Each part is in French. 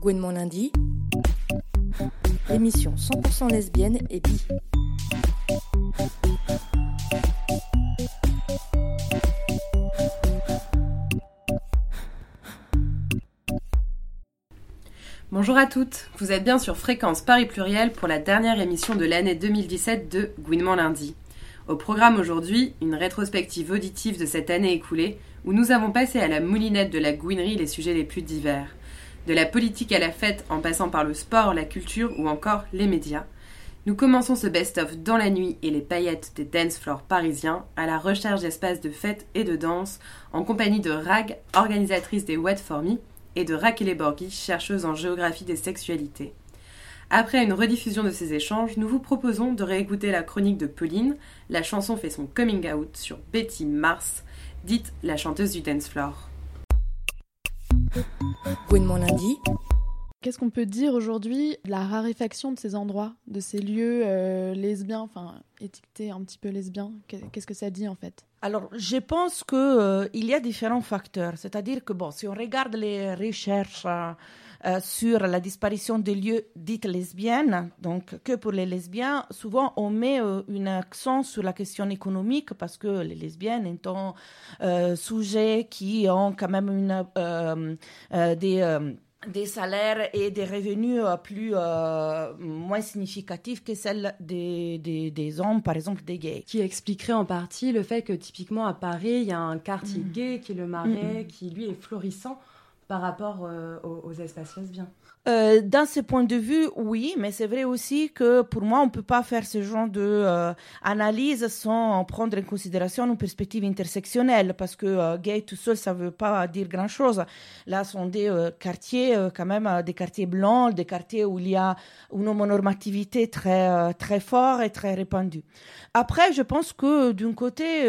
Gouinement lundi, l'émission 100% lesbienne et bi. Bonjour à toutes, vous êtes bien sur Fréquence Paris Pluriel pour la dernière émission de l'année 2017 de Gouinement lundi. Au programme aujourd'hui, une rétrospective auditive de cette année écoulée où nous avons passé à la moulinette de la gouinerie les sujets les plus divers. De la politique à la fête en passant par le sport, la culture ou encore les médias. Nous commençons ce best-of dans la nuit et les paillettes des dance floors parisiens à la recherche d'espaces de fête et de danse en compagnie de Rag, organisatrice des Wet For Me, et de Raquel Borghi, chercheuse en géographie des sexualités. Après une rediffusion de ces échanges, nous vous proposons de réécouter la chronique de Pauline. La chanson fait son coming out sur Betty Mars, dite la chanteuse du dance floor. Lundi. Qu'est-ce qu'on peut dire aujourd'hui de la raréfaction de ces endroits, de ces lieux euh, lesbiens, enfin étiquetés un petit peu lesbiens? Qu'est-ce que ça dit en fait? Alors, je pense qu'il euh, y a différents facteurs. C'est-à-dire que, bon, si on regarde les recherches euh, euh, sur la disparition des lieux dites lesbiennes, donc que pour les lesbiens, souvent on met un accent sur la question économique parce que les lesbiennes étant sujets qui ont quand même une, des des salaires et des revenus euh, plus euh, moins significatifs que celles des, des, des, hommes, par exemple des gays. Qui expliquerait en partie le fait que typiquement à Paris, il y a un quartier mm. gay qui est le Marais, mm. qui lui est florissant par rapport euh, aux, espaces lesbiens. Euh, dans ce point de vue, oui, mais c'est vrai aussi que pour moi, on ne peut pas faire ce genre d'analyse euh, sans prendre en considération une perspective intersectionnelle, parce que gay tout seul, ça ne veut pas dire grand-chose. Là, ce sont des quartiers, quand même, des quartiers blancs, des quartiers où il y a une homonormativité très, très forte et très répandue. Après, je pense que d'un côté,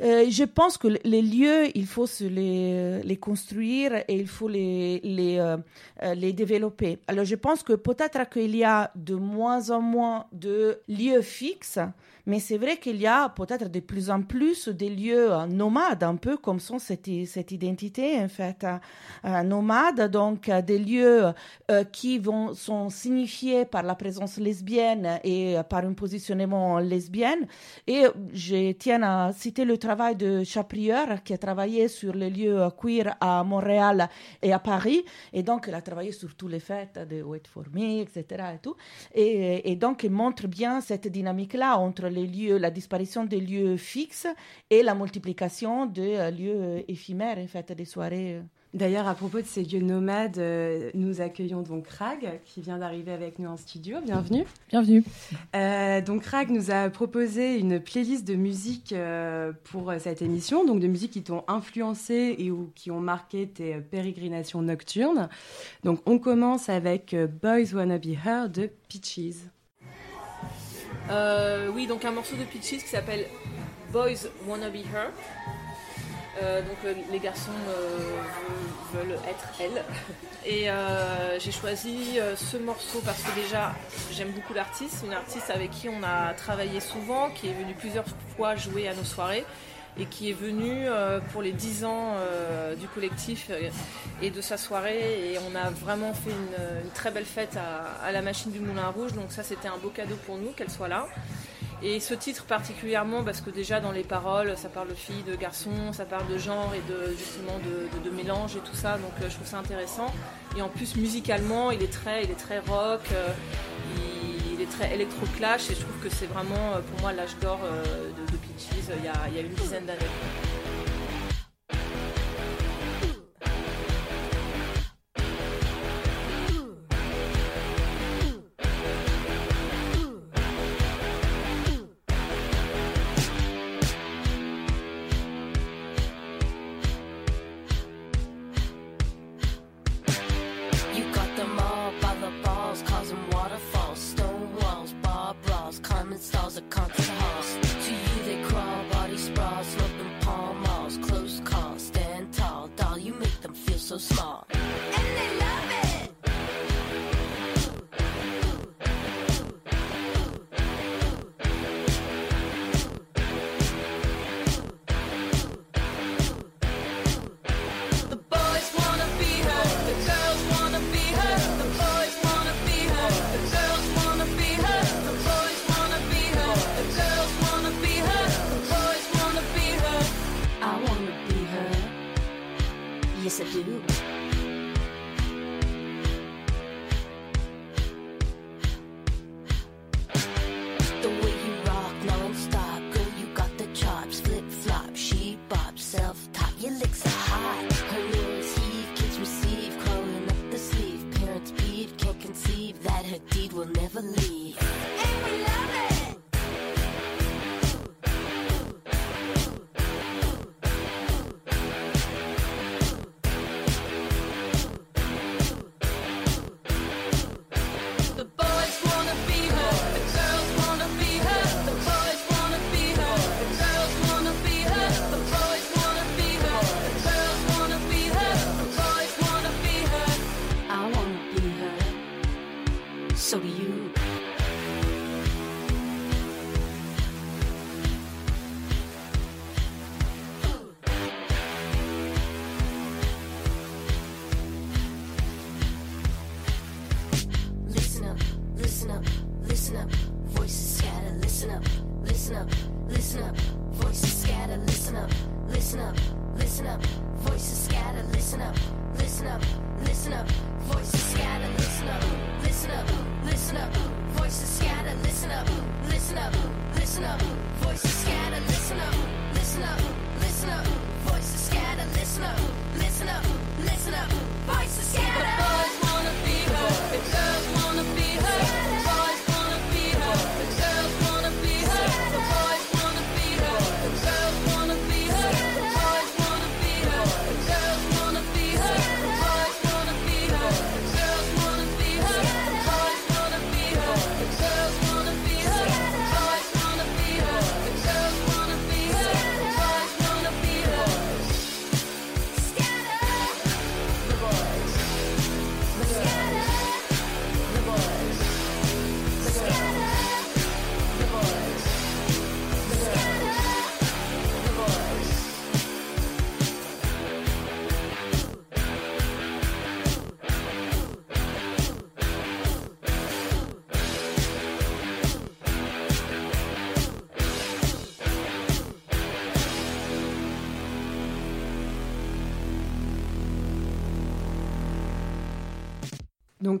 euh, je pense que les lieux, il faut se les, les construire et il faut les, euh, euh, les développer. Alors je pense que peut-être qu'il y a de moins en moins de lieux fixes mais c'est vrai qu'il y a peut-être de plus en plus des lieux euh, nomades, un peu comme sont cette, cette identité, en fait, euh, euh, nomade, donc des lieux qui vont, sont signifiés par la présence lesbienne et par un positionnement lesbienne. Et je tiens à citer le travail de Chaprieur, qui a travaillé sur les lieux queer à Montréal et à Paris. Et donc, il a travaillé sur tous les fêtes de Wait for Me, etc. Et, tout. Et, donc, il montre bien cette dynamique-là entre les lieux, la disparition des lieux fixes et la multiplication de euh, lieux euh, éphémères, en fait, des soirées. Euh. D'ailleurs, à propos de ces lieux nomades, nous accueillons donc Rag, qui vient d'arriver avec nous en studio. Bienvenue. Bienvenue. donc Rag nous a proposé une playlist de musique pour cette émission, donc de musiques qui t'ont influencé et ou qui ont marqué tes pérégrinations nocturnes. Donc on commence avec Boys Wanna Be Her de Peaches. Euh, oui, donc un morceau de Peaches qui s'appelle Boys Wanna Be Her. Euh, donc euh, les garçons veulent être elle. Et j'ai choisi ce morceau parce que déjà j'aime beaucoup l'artiste, une artiste avec qui on a travaillé souvent, qui est venue plusieurs fois jouer à nos soirées et qui est venue pour les 10 ans du collectif et de sa soirée. Et on a vraiment fait une, très belle fête à, la machine du Moulin Rouge. Donc ça c'était un beau cadeau pour nous qu'elle soit là. Et ce titre particulièrement parce que déjà dans les paroles ça parle de filles, de garçons, ça parle de genre et de justement de, mélange et tout ça. Donc euh, je trouve ça intéressant. Et en plus musicalement il est très, il est très rock euh, il, est très électro-clash. Et je trouve que c'est vraiment euh, pour moi l'âge d'or de, il y, a, y a une dizaine d'années.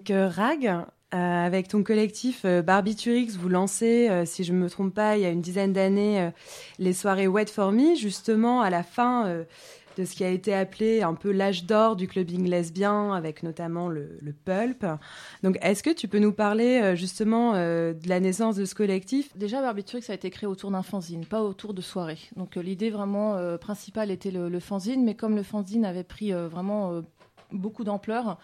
Donc euh, Rag, euh, avec ton collectif euh, Barbiturix, vous lancez, si je ne me trompe pas, il y a une dizaine d'années, les soirées Wet for Me, justement à la fin de ce qui a été appelé un peu l'âge d'or du clubbing lesbien, avec notamment le, pulp. Donc est-ce que tu peux nous parler justement de la naissance de ce collectif? Déjà, Barbiturix a été créé autour d'un fanzine, pas autour de soirées. Donc l'idée vraiment principale était le, le fanzine, mais comme le fanzine avait pris vraiment beaucoup d'ampleur,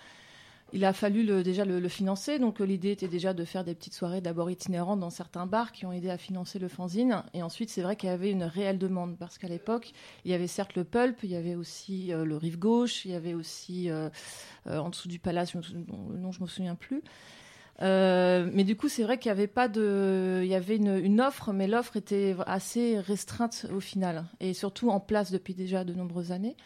il a fallu le- déjà le, financer. Donc euh, l'idée était déjà de faire des petites soirées d'abord itinérantes dans certains bars qui ont aidé à financer le fanzine. Et ensuite, c'est vrai qu'il y avait une réelle demande parce qu'à l'époque, il y avait certes le pulp, il y avait aussi euh, le rive gauche, il y avait aussi euh, en dessous du palace, le nom je me souviens plus. Mais du coup, c'est vrai qu'il y avait pas de, il y avait une offre, mais l'offre était assez restreinte au final, et surtout en place depuis déjà de nombreuses années.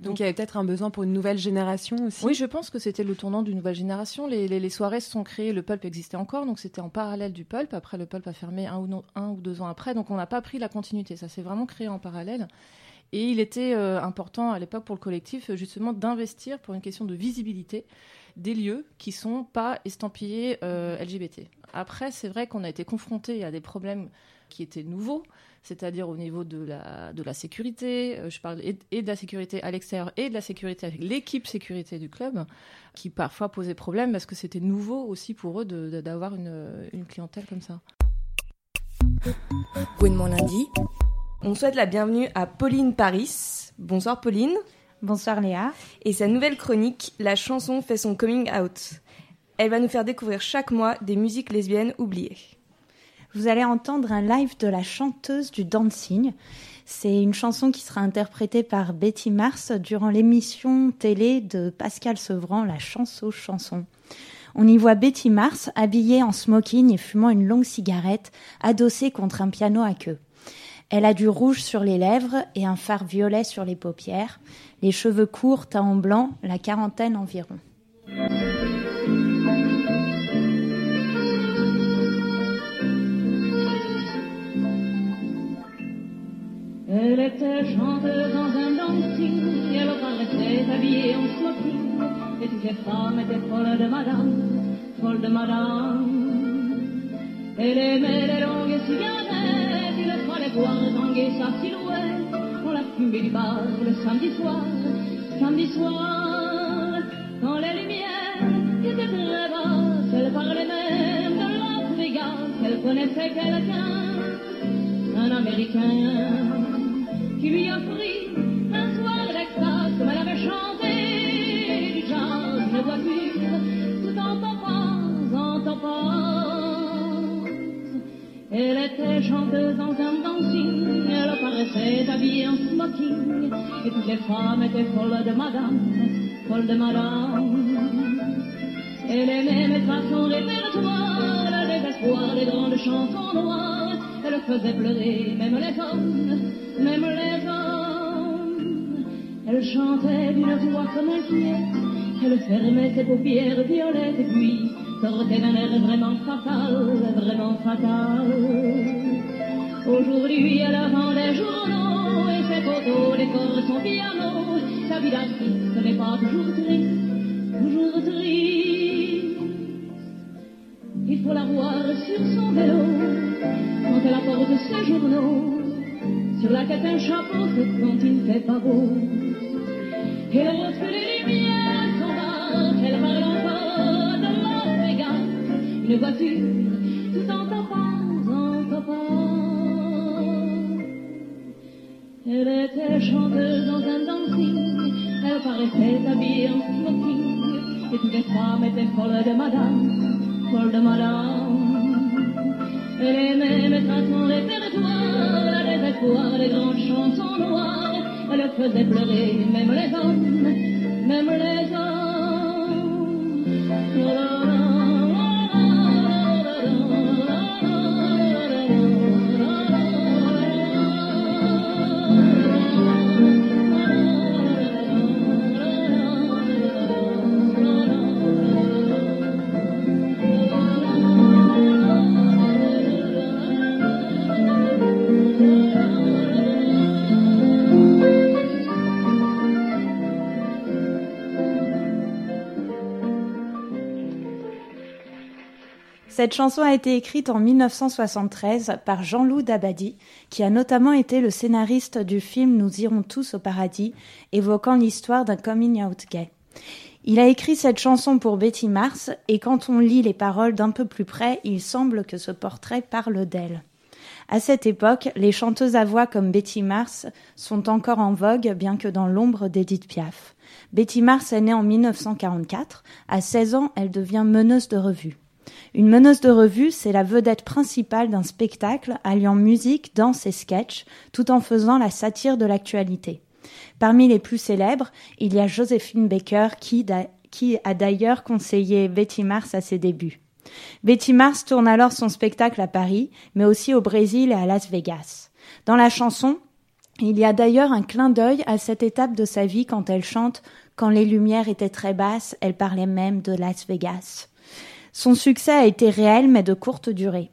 Donc il y avait peut-être un besoin pour une nouvelle génération aussi Oui, je pense que c'était le tournant d'une nouvelle génération. Les, les- les soirées se sont créées, le pulp existait encore, donc c'était en parallèle du pulp. Après, le pulp a fermé un ou, non- un ou deux ans après, donc on n'a pas pris la continuité. Ça s'est vraiment créé en parallèle. Et il était euh, important à l'époque pour le collectif, euh, justement, d'investir pour une question de visibilité des lieux qui sont pas estampillés euh, LGBT. Après, c'est vrai qu'on a été confronté à des problèmes qui étaient nouveaux, c'est-à-dire au niveau de la, de la sécurité. Euh, Je parle et, et de la sécurité à l'extérieur et de la sécurité avec l'équipe sécurité du club, qui parfois posait problème parce que c'était nouveau aussi pour eux d'avoir une, une clientèle comme ça. Gouinement lundi. On souhaite la bienvenue à Pauline Paris. Bonsoir Pauline. Bonsoir Léa. Et sa nouvelle chronique, La chanson fait son coming out. Elle va nous faire découvrir chaque mois des musiques lesbiennes oubliées. Vous allez entendre un live de la chanteuse du dancing. C'est une chanson qui sera interprétée par Betty Mars durant l'émission télé de Pascal Sevran, La chance aux chansons. On y voit Betty Mars habillée en smoking et fumant une longue cigarette, adossée contre un piano à queue. Elle a du rouge sur les lèvres et un fard violet sur les paupières, les cheveux courts, teint en blanc, la quarantaine environ. Elle était chanteuse dans un dancing, elle paraissait habillée dancing. Et toutes les femmes étaient folles de madame, folles de madame. Elle aimait les longues cigarettes, il fallait voir tanguer sa silhouette. On la fumée du bar le samedi soir, samedi soir, quand les lumières étaient très basses, elle parlait même de Las Vegas, elle connaissait quelqu'un, un Américain, qui lui offrit un soir elle avait chanté du jazz, une voiture, tout en topaz, en topaz. Elle était chanteuse dans un dancing, elle paraissait habillée en smoking, et toutes les femmes étaient folles de madame, folles de madame. Elle aimait mettre à son répertoire le désespoir des grandes chansons noires, elle faisait pleurer même les hommes, même les hommes. Elle chantait d'une voix comme inquiète, elle fermait ses paupières violettes, et puis sortait d'un air vraiment fatal, vraiment fatal. Aujourd'hui, elle vend les journaux et ses photos décorent son piano. Sa vie d'artiste n'est pas toujours triste, toujours triste. Il faut la voir sur son vélo quand elle apporte ses journaux. Sur la tête un chapeau quand il fait pas beau. Et lorsque les lumières sont basses, elle parle encore de Las Vegas. Une voiture tout en topaz, en topaz. Elle était chanteuse dans un dancing, elle paraissait habillée en smoking, et toutes les femmes étaient folles de madame, folles de madame. Aimait mettre à son répertoire les espoirs, les grandes chansons noires, elle faisait pleurer même les hommes, même les Cette chanson a été écrite en 1973 par Jean-Loup Dabadi, qui a notamment été le scénariste du film Nous irons tous au paradis, évoquant l'histoire d'un coming out gay. Il a écrit cette chanson pour Betty Mars, et quand on lit les paroles d'un peu plus près, il semble que ce portrait parle d'elle. À cette époque, les chanteuses à voix comme Betty Mars sont encore en vogue, bien que dans l'ombre d'Edith Piaf. Betty Mars est née en 1944. À 16 ans, elle devient meneuse de revue. Une meneuse de revue, c'est la vedette principale d'un spectacle alliant musique, danse et sketch, tout en faisant la satire de l'actualité. Parmi les plus célèbres, il y a Joséphine Baker qui, qui a d'ailleurs conseillé Betty Mars à ses débuts. Betty Mars tourne alors son spectacle à Paris, mais aussi au Brésil et à Las Vegas. Dans la chanson, il y a d'ailleurs un clin d'œil à cette étape de sa vie quand elle chante Quand les lumières étaient très basses, elle parlait même de Las Vegas. Son succès a été réel mais de courte durée.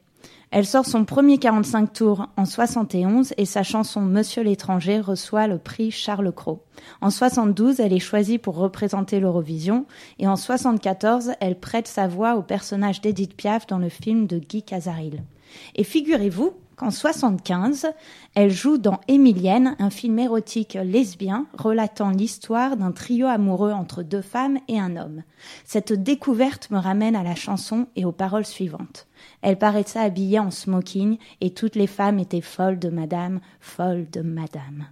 Elle sort son premier 45 tours en 71 et sa chanson Monsieur l'étranger reçoit le prix Charles Cros. En 72, elle est choisie pour représenter l'Eurovision et en 74, elle prête sa voix au personnage d'Edith Piaf dans le film de Guy Casaril. Et figurez-vous qu'en 75, elle joue dans Émilienne, un film érotique lesbien relatant l'histoire d'un trio amoureux entre deux femmes et un homme. Cette découverte me ramène à la chanson et aux paroles suivantes. Elle paraissait habillée en smoking et toutes les femmes étaient folles de madame, folles de madame.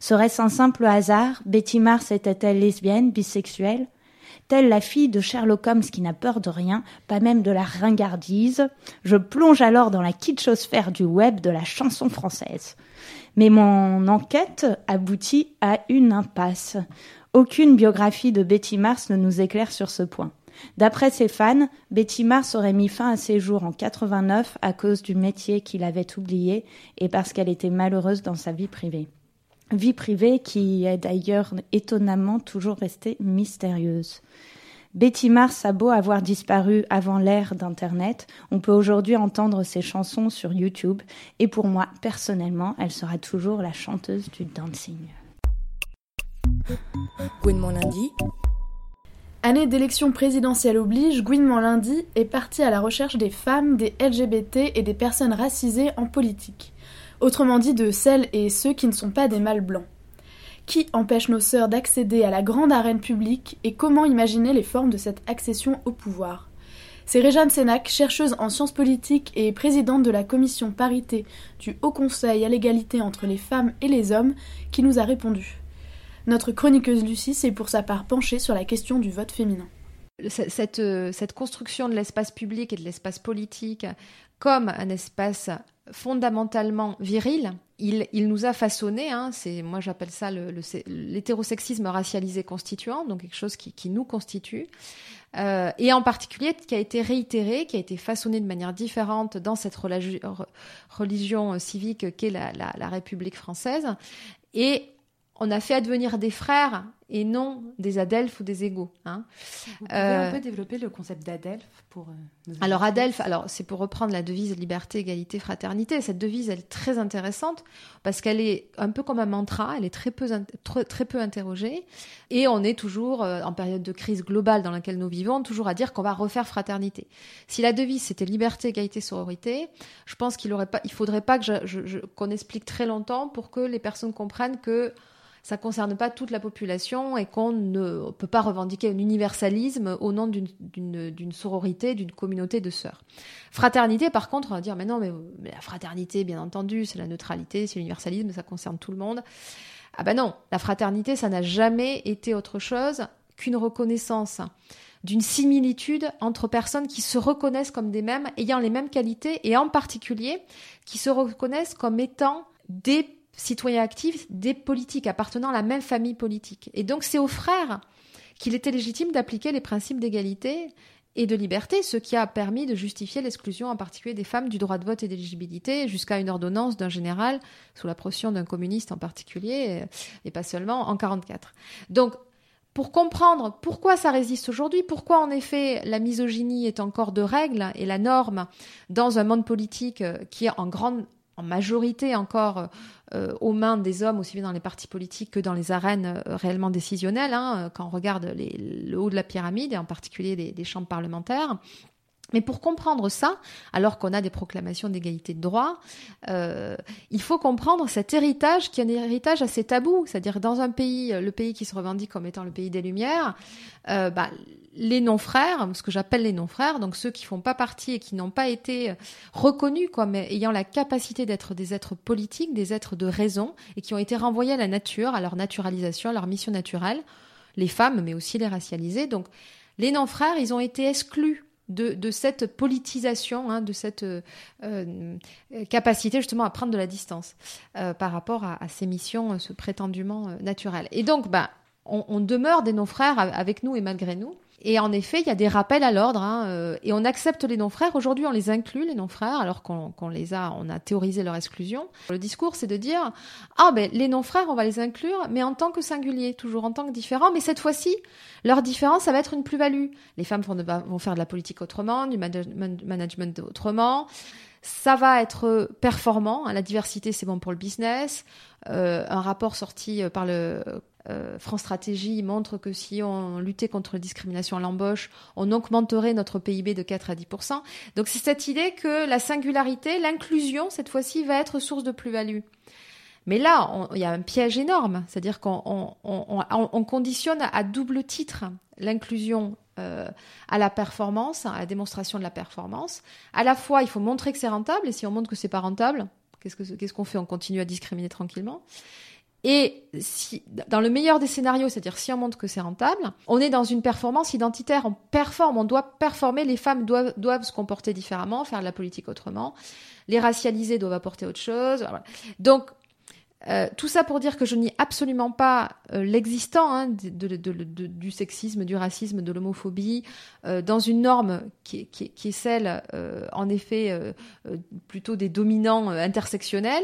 Serait-ce un simple hasard? Betty Mars était-elle lesbienne, bisexuelle? Telle la fille de Sherlock Holmes qui n'a peur de rien, pas même de la ringardise, je plonge alors dans la kitschosphère du web de la chanson française. Mais mon enquête aboutit à une impasse. Aucune biographie de Betty Mars ne nous éclaire sur ce point. D'après ses fans, Betty Mars aurait mis fin à ses jours en 89 à cause du métier qu'il avait oublié et parce qu'elle était malheureuse dans sa vie privée. Vie privée qui est d'ailleurs étonnamment toujours restée mystérieuse. Betty Mars a beau avoir disparu avant l'ère d'Internet, on peut aujourd'hui entendre ses chansons sur YouTube et pour moi, personnellement, elle sera toujours la chanteuse du dancing. Gouinement lundi, Année d'élection présidentielle oblige, Gouinement lundi est parti à la recherche des femmes, des LGBT et des personnes racisées en politique. Autrement dit, de celles et ceux qui ne sont pas des mâles blancs. Qui empêche nos sœurs d'accéder à la grande arène publique et comment imaginer les formes de cette accession au pouvoir? C'est Réjeanne Sénac, chercheuse en sciences politiques et présidente de la commission parité du Haut Conseil à l'égalité entre les femmes et les hommes, qui nous a répondu. Notre chroniqueuse Lucie s'est pour sa part penchée sur la question du vote féminin. euh, cette construction de l'espace public et de l'espace politique comme un espace fondamentalement viril, il, nous a façonné, hein, c'est, moi j'appelle ça l'hétérosexisme racialisé constituant, donc quelque chose qui, nous constitue, euh, et en particulier qui a été réitéré, qui a été façonné de manière différente dans cette religion euh, civique qu'est la, la- la République française, et on a fait advenir des frères et non des adelphes ou des égaux. Hein. Vous pouvez Euh, un peu développer le concept d'Adelphes pour euh, alors Adelphes, alors c'est pour reprendre la devise liberté, égalité, fraternité. Cette devise, elle est très intéressante parce qu'elle est un peu comme un mantra. Elle est très peu, très, très peu interrogée et on est toujours euh, en période de crise globale dans laquelle nous vivons, toujours à dire qu'on va refaire fraternité. Si la devise c'était liberté, égalité, sororité, je pense qu'il aurait pas, il faudrait pas que je- je- je- qu'on explique très longtemps pour que les personnes comprennent que ça ne concerne pas toute la population et qu'on ne peut pas revendiquer un universalisme au nom d'une- sororité, d'une communauté de sœurs. Fraternité, par contre, on va dire, mais non, mais la fraternité, bien entendu, c'est la neutralité, c'est l'universalisme, ça concerne tout le monde. Ah ben non, la fraternité, ça n'a jamais été autre chose qu'une reconnaissance d'une similitude entre personnes qui se reconnaissent comme des mêmes, ayant les mêmes qualités, et en particulier qui se reconnaissent comme étant des citoyens actifs, des politiques appartenant à la même famille politique. Et donc c'est aux frères qu'il était légitime d'appliquer les principes d'égalité et de liberté, ce qui a permis de justifier l'exclusion en particulier des femmes du droit de vote et d'éligibilité, jusqu'à une ordonnance d'un général, sous la pression d'un communiste en particulier, et pas seulement, en 44. Donc, pour comprendre pourquoi ça résiste aujourd'hui, pourquoi en effet la misogynie est encore de règle et la norme dans un monde politique euh, qui est en grande en majorité encore euh, aux mains des hommes, aussi bien dans les partis politiques que dans les arènes euh, réellement décisionnelles, hein, euh, quand on regarde le haut de la pyramide, et en particulier des chambres parlementaires. Mais pour comprendre ça, alors qu'on a des proclamations d'égalité de droit, euh, il faut comprendre cet héritage qui est un héritage assez tabou. C'est-à-dire dans un pays, le pays qui se revendique comme étant le pays des Lumières, euh, bah, les non-frères, ce que j'appelle les non-frères, donc ceux qui font pas partie et qui n'ont pas été reconnus comme ayant la capacité d'être des êtres politiques, des êtres de raison, et qui ont été renvoyés à la nature, à leur naturalisation, à leur mission naturelle, les femmes, mais aussi les racialisés. Donc les non-frères, ils ont été exclus de, cette politisation, hein, de cette euh, euh, capacité justement à prendre de la distance euh, par rapport à, ces missions ce prétendument naturelles. Et donc, bah, on, on demeure des non-frères avec nous et malgré nous. Et en effet, il y a des rappels à l'ordre, hein, euh, et on accepte les non-frères. Aujourd'hui, on les inclut, les non-frères, alors qu'on qu'on les a, on a théorisé leur exclusion. Le discours, c'est de dire ah ben les non-frères, on va les inclure, mais en tant que singulier, toujours en tant que différents. Mais cette fois-ci, leur différence, ça va être une plus-value. Les femmes vont, vont faire de la politique autrement, du manage- man- management autrement. Ça va être performant. hein, La diversité, c'est bon pour le business. Euh, un rapport sorti euh, par le euh, France Stratégie montre que si on luttait contre la discrimination à l'embauche, on augmenterait notre PIB de 4 à 10% Donc c'est cette idée que la singularité, l'inclusion, cette fois-ci, va être source de plus-value. Mais là, il y a un piège énorme, c'est-à-dire qu'on on, on- on- on conditionne à double titre l'inclusion euh, à la performance, à la démonstration de la performance. À la fois, il faut montrer que c'est rentable, et si on montre que c'est pas rentable, qu'est-ce que- qu'est-ce qu'on fait? On continue à discriminer tranquillement. Et si, dans le meilleur des scénarios, c'est-à-dire si on montre que c'est rentable, on est dans une performance identitaire, on performe, on doit performer, les femmes doivent, doivent se comporter différemment, faire de la politique autrement, les racialisés doivent apporter autre chose. Voilà. Donc, euh, tout ça pour dire que je nie absolument pas euh, l'existant hein, de- de- de- du sexisme, du racisme, de l'homophobie, euh, dans une norme qui qui qui est celle, euh, en effet, euh, plutôt des dominants intersectionnels.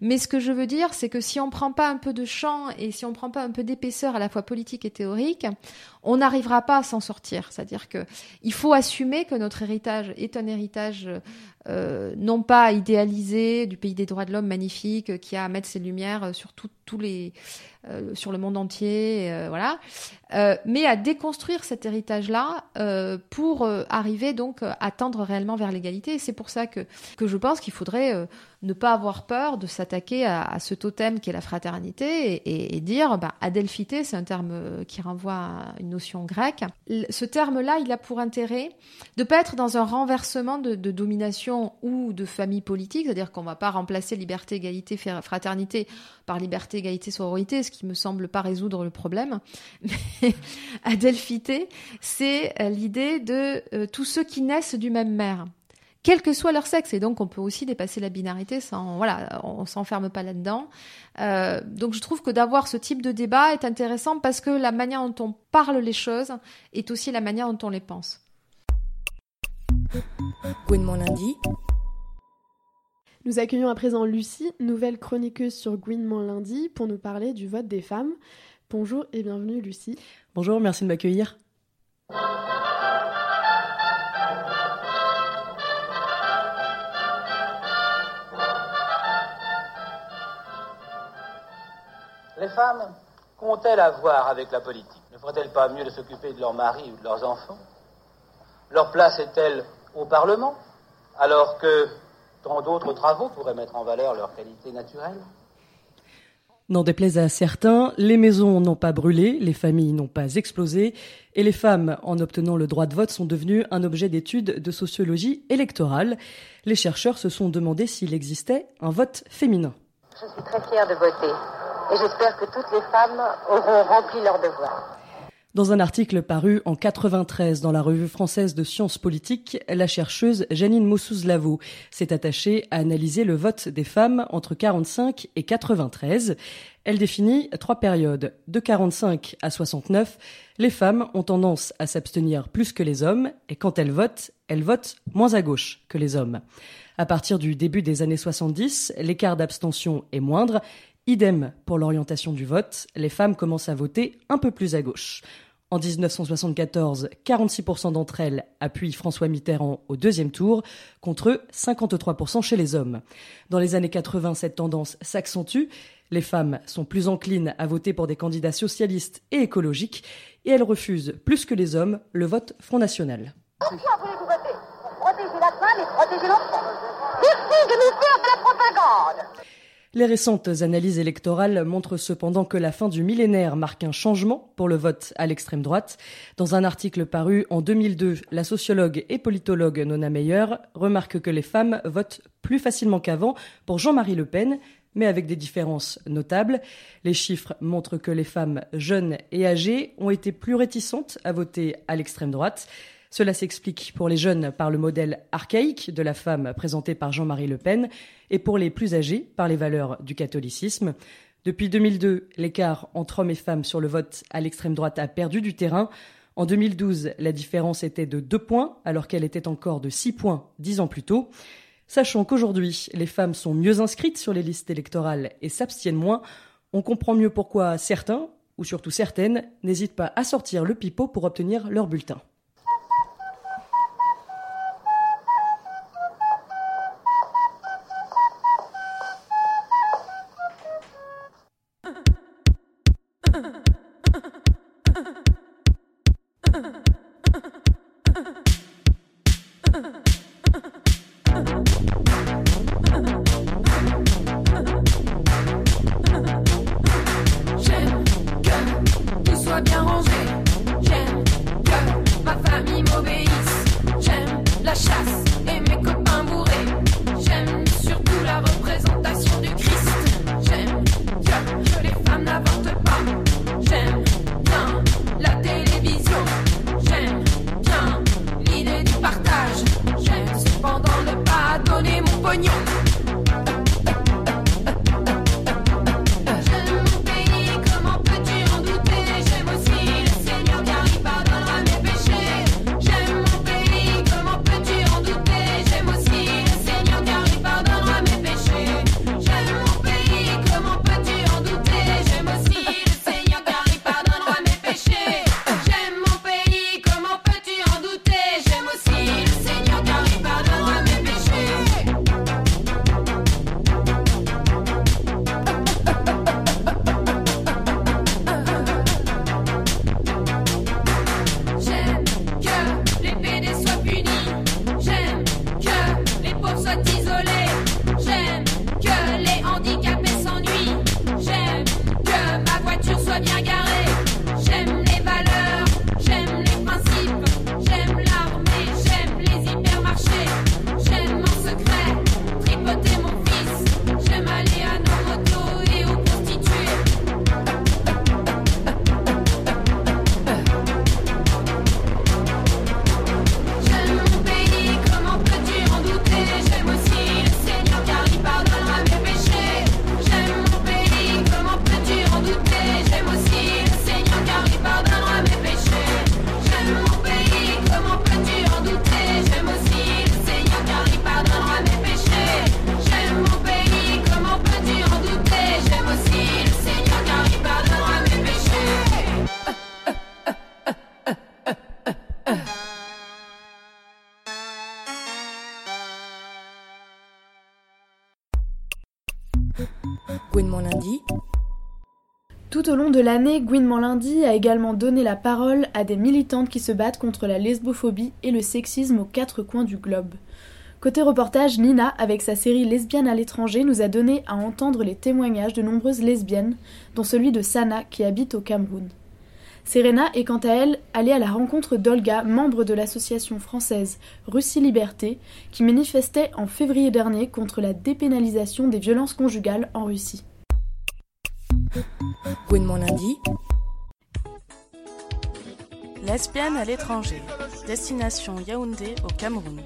Mais ce que je veux dire, c'est que si on prend pas un peu de champ et si on prend pas un peu d'épaisseur à la fois politique et théorique, on n'arrivera pas à s'en sortir. C'est-à-dire que il faut assumer que notre héritage est un héritage euh, non pas idéalisé du pays des droits de l'homme magnifique euh, qui a à mettre ses lumières euh, sur tout- euh, sur le monde entier, euh, voilà, Euh, mais à déconstruire cet héritage-là pour arriver donc à tendre réellement vers l'égalité. C'est pour ça que que je pense qu'il faudrait ne pas avoir peur de s'attaquer à, ce totem qui est la fraternité et, dire bah, adelphité, c'est un terme qui renvoie à une notion grecque. Ce terme-là, il a pour intérêt de pas être dans un renversement de, domination ou de famille politique, c'est-à-dire qu'on va pas remplacer liberté, égalité, fraternité par liberté, égalité, sororité, ce qui me semble pas résoudre le problème. Mais adelphité, c'est euh, l'idée de euh, tous ceux qui naissent du même mère quel que soit leur sexe. Et donc, on peut aussi dépasser la binarité sans, voilà, on s'enferme pas là-dedans. Euh, donc, je trouve que d'avoir ce type de débat est intéressant parce que la manière dont on parle les choses est aussi la manière dont on les pense. Gouinement lundi. Nous accueillons à présent Lucie, nouvelle chroniqueuse sur Gouinement lundi, pour nous parler du vote des femmes. Bonjour et bienvenue Lucie. Bonjour, merci de m'accueillir. Les femmes, qu'ont-elles à voir avec la politique? Ne ferait-elles pas mieux de s'occuper de leurs maris ou de leurs enfants? Leur place est-elle au Parlement? Alors que tant d'autres travaux pourraient mettre en valeur leur qualité naturelle N'en déplaise à certains, les maisons n'ont pas brûlé, les familles n'ont pas explosé, et les femmes, en obtenant le droit de vote, sont devenues un objet d'étude de sociologie électorale. Les chercheurs se sont demandé s'il existait un vote féminin. Je suis très fière de voter et j'espère que toutes les femmes auront rempli leur devoir. Dans un article paru en 93 dans la revue française de sciences politiques, la chercheuse Janine Mossouz-Lavaux s'est attachée à analyser le vote des femmes entre 45 et 93. Elle définit trois périodes. De 45 à 69, les femmes ont tendance à s'abstenir plus que les hommes et quand elles votent, elles votent moins à gauche que les hommes. À partir du début des années 70, l'écart d'abstention est moindre. Idem pour l'orientation du vote, les femmes commencent à voter un peu plus à gauche. En 1974, 46% d'entre elles appuient François Mitterrand au deuxième tour, contre 53% chez les hommes. Dans les années 80, cette tendance s'accentue. Les femmes sont plus enclines à voter pour des candidats socialistes et écologiques, et elles refusent, plus que les hommes, le vote Front National. Voulez-vous voter? La femme et l'enfant. De la propagande. Les récentes analyses électorales montrent cependant que la fin du millénaire marque un changement pour le vote à l'extrême droite. Dans un article paru en 2002, la sociologue et politologue Nona Meyer remarque que les femmes votent plus facilement qu'avant pour Jean-Marie Le Pen, mais avec des différences notables. Les chiffres montrent que les femmes jeunes et âgées ont été plus réticentes à voter à l'extrême droite. Cela s'explique pour les jeunes par le modèle archaïque de la femme présenté par Jean-Marie Le Pen et pour les plus âgés par les valeurs du catholicisme. Depuis 2002, l'écart entre hommes et femmes sur le vote à l'extrême droite a perdu du terrain. En 2012, la différence était de 2 points alors qu'elle était encore de 6 points dix ans plus tôt. Sachant qu'aujourd'hui, les femmes sont mieux inscrites sur les listes électorales et s'abstiennent moins, on comprend mieux pourquoi certains, ou surtout certaines, n'hésitent pas à sortir le pipeau pour obtenir leur bulletin. De l'année, Gouinement lundi a également donné la parole à des militantes qui se battent contre la lesbophobie et le sexisme aux quatre coins du globe. Côté reportage, Nina, avec sa série Lesbiennes à l'étranger, nous a donné à entendre les témoignages de nombreuses lesbiennes, dont celui de Sana qui habite au Cameroun. Serena est quant à elle allée à la rencontre d'Olga, membre de l'association française Russie Liberté, qui manifestait en février dernier contre la dépénalisation des violences conjugales en Russie. Gouinement lundi. Lesbienne à l'étranger. Destination Yaoundé au Cameroun.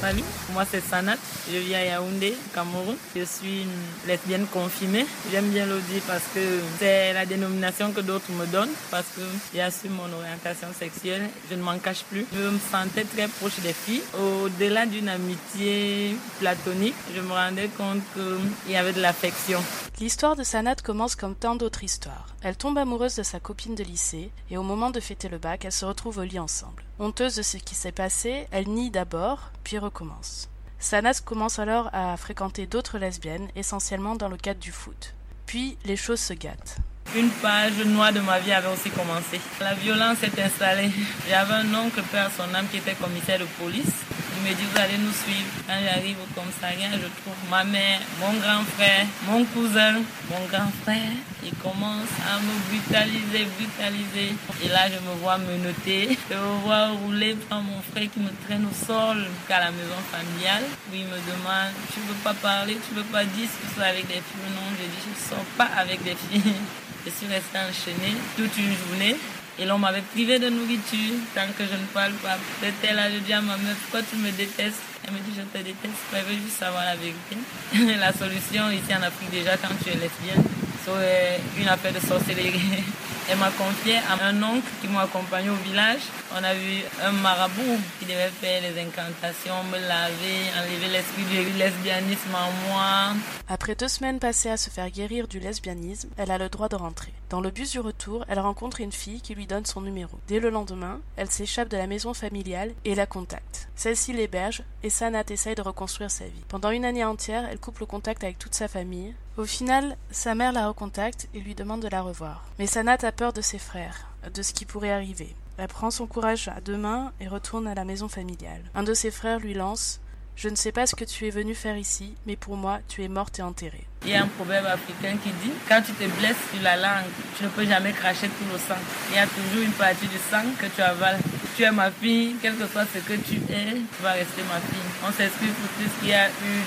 Salut, moi c'est Sanat, je vis à Yaoundé, Cameroun. Je suis lesbienne confirmée. J'aime bien le dire parce que c'est la dénomination que d'autres me donnent parce que j'assume mon orientation sexuelle, je ne m'en cache plus. Je me sentais très proche des filles. Au-delà d'une amitié platonique, je me rendais compte qu'il y avait de l'affection. L'histoire de Sanat commence comme tant d'autres histoires. Elle tombe amoureuse de sa copine de lycée et au moment de fêter le bac, elles se retrouvent au lit ensemble. Honteuse de ce qui s'est passé, elle nie d'abord, puis recommence. Sanat commence alors à fréquenter d'autres lesbiennes, essentiellement dans le cadre du foot. Puis les choses se gâtent. Une page noire de ma vie avait aussi commencé. La violence s'est installée. J'avais un oncle, père son âme, qui était commissaire de police. Il me dit, vous allez nous suivre. Quand j'arrive au commissariat, je trouve ma mère, mon grand frère, mon cousin, mon grand frère. Il commence à me brutaliser, brutaliser. Et là, je me vois menotter. Je me vois rouler par mon frère qui me traîne au sol jusqu'à la maison familiale. Puis il me demande, tu veux pas parler, tu veux pas dire si tu sors avec des filles Non, je dis, je ne sors pas avec des filles. Je suis restée enchaînée toute une journée. Et l'on m'avait privé de nourriture tant que je ne parle pas. Peut-être là, je dis à ma mère, pourquoi tu me détestes Elle me dit, je te déteste. Elle veut juste savoir la vérité. la solution ici en Afrique, déjà, quand tu es lesbienne, c'est une affaire de sorcellerie. Elle m'a confié à un oncle qui m'a accompagné au village. On a vu un marabout qui devait faire les incantations, me laver, enlever l'esprit du lesbianisme en moi. Après deux semaines passées à se faire guérir du lesbianisme, elle a le droit de rentrer. Dans le bus du retour, elle rencontre une fille qui lui donne son numéro. Dès le lendemain, elle s'échappe de la maison familiale et la contacte. Celle-ci l'héberge et Sanat essaye de reconstruire sa vie. Pendant une année entière, elle coupe le contact avec toute sa famille. Au final, sa mère la recontacte et lui demande de la revoir. Mais Sanat a peur de ses frères, de ce qui pourrait arriver. Elle prend son courage à deux mains et retourne à la maison familiale. Un de ses frères lui lance Je ne sais pas ce que tu es venu faire ici, mais pour moi, tu es morte et enterrée. Il y a un proverbe africain qui dit quand tu te blesses sur la langue, tu ne peux jamais cracher tout le sang. Il y a toujours une partie du sang que tu avales. Tu es ma fille, quel que soit ce que tu es, tu vas rester ma fille. On s'excuse pour tout ce qu'il y a eu.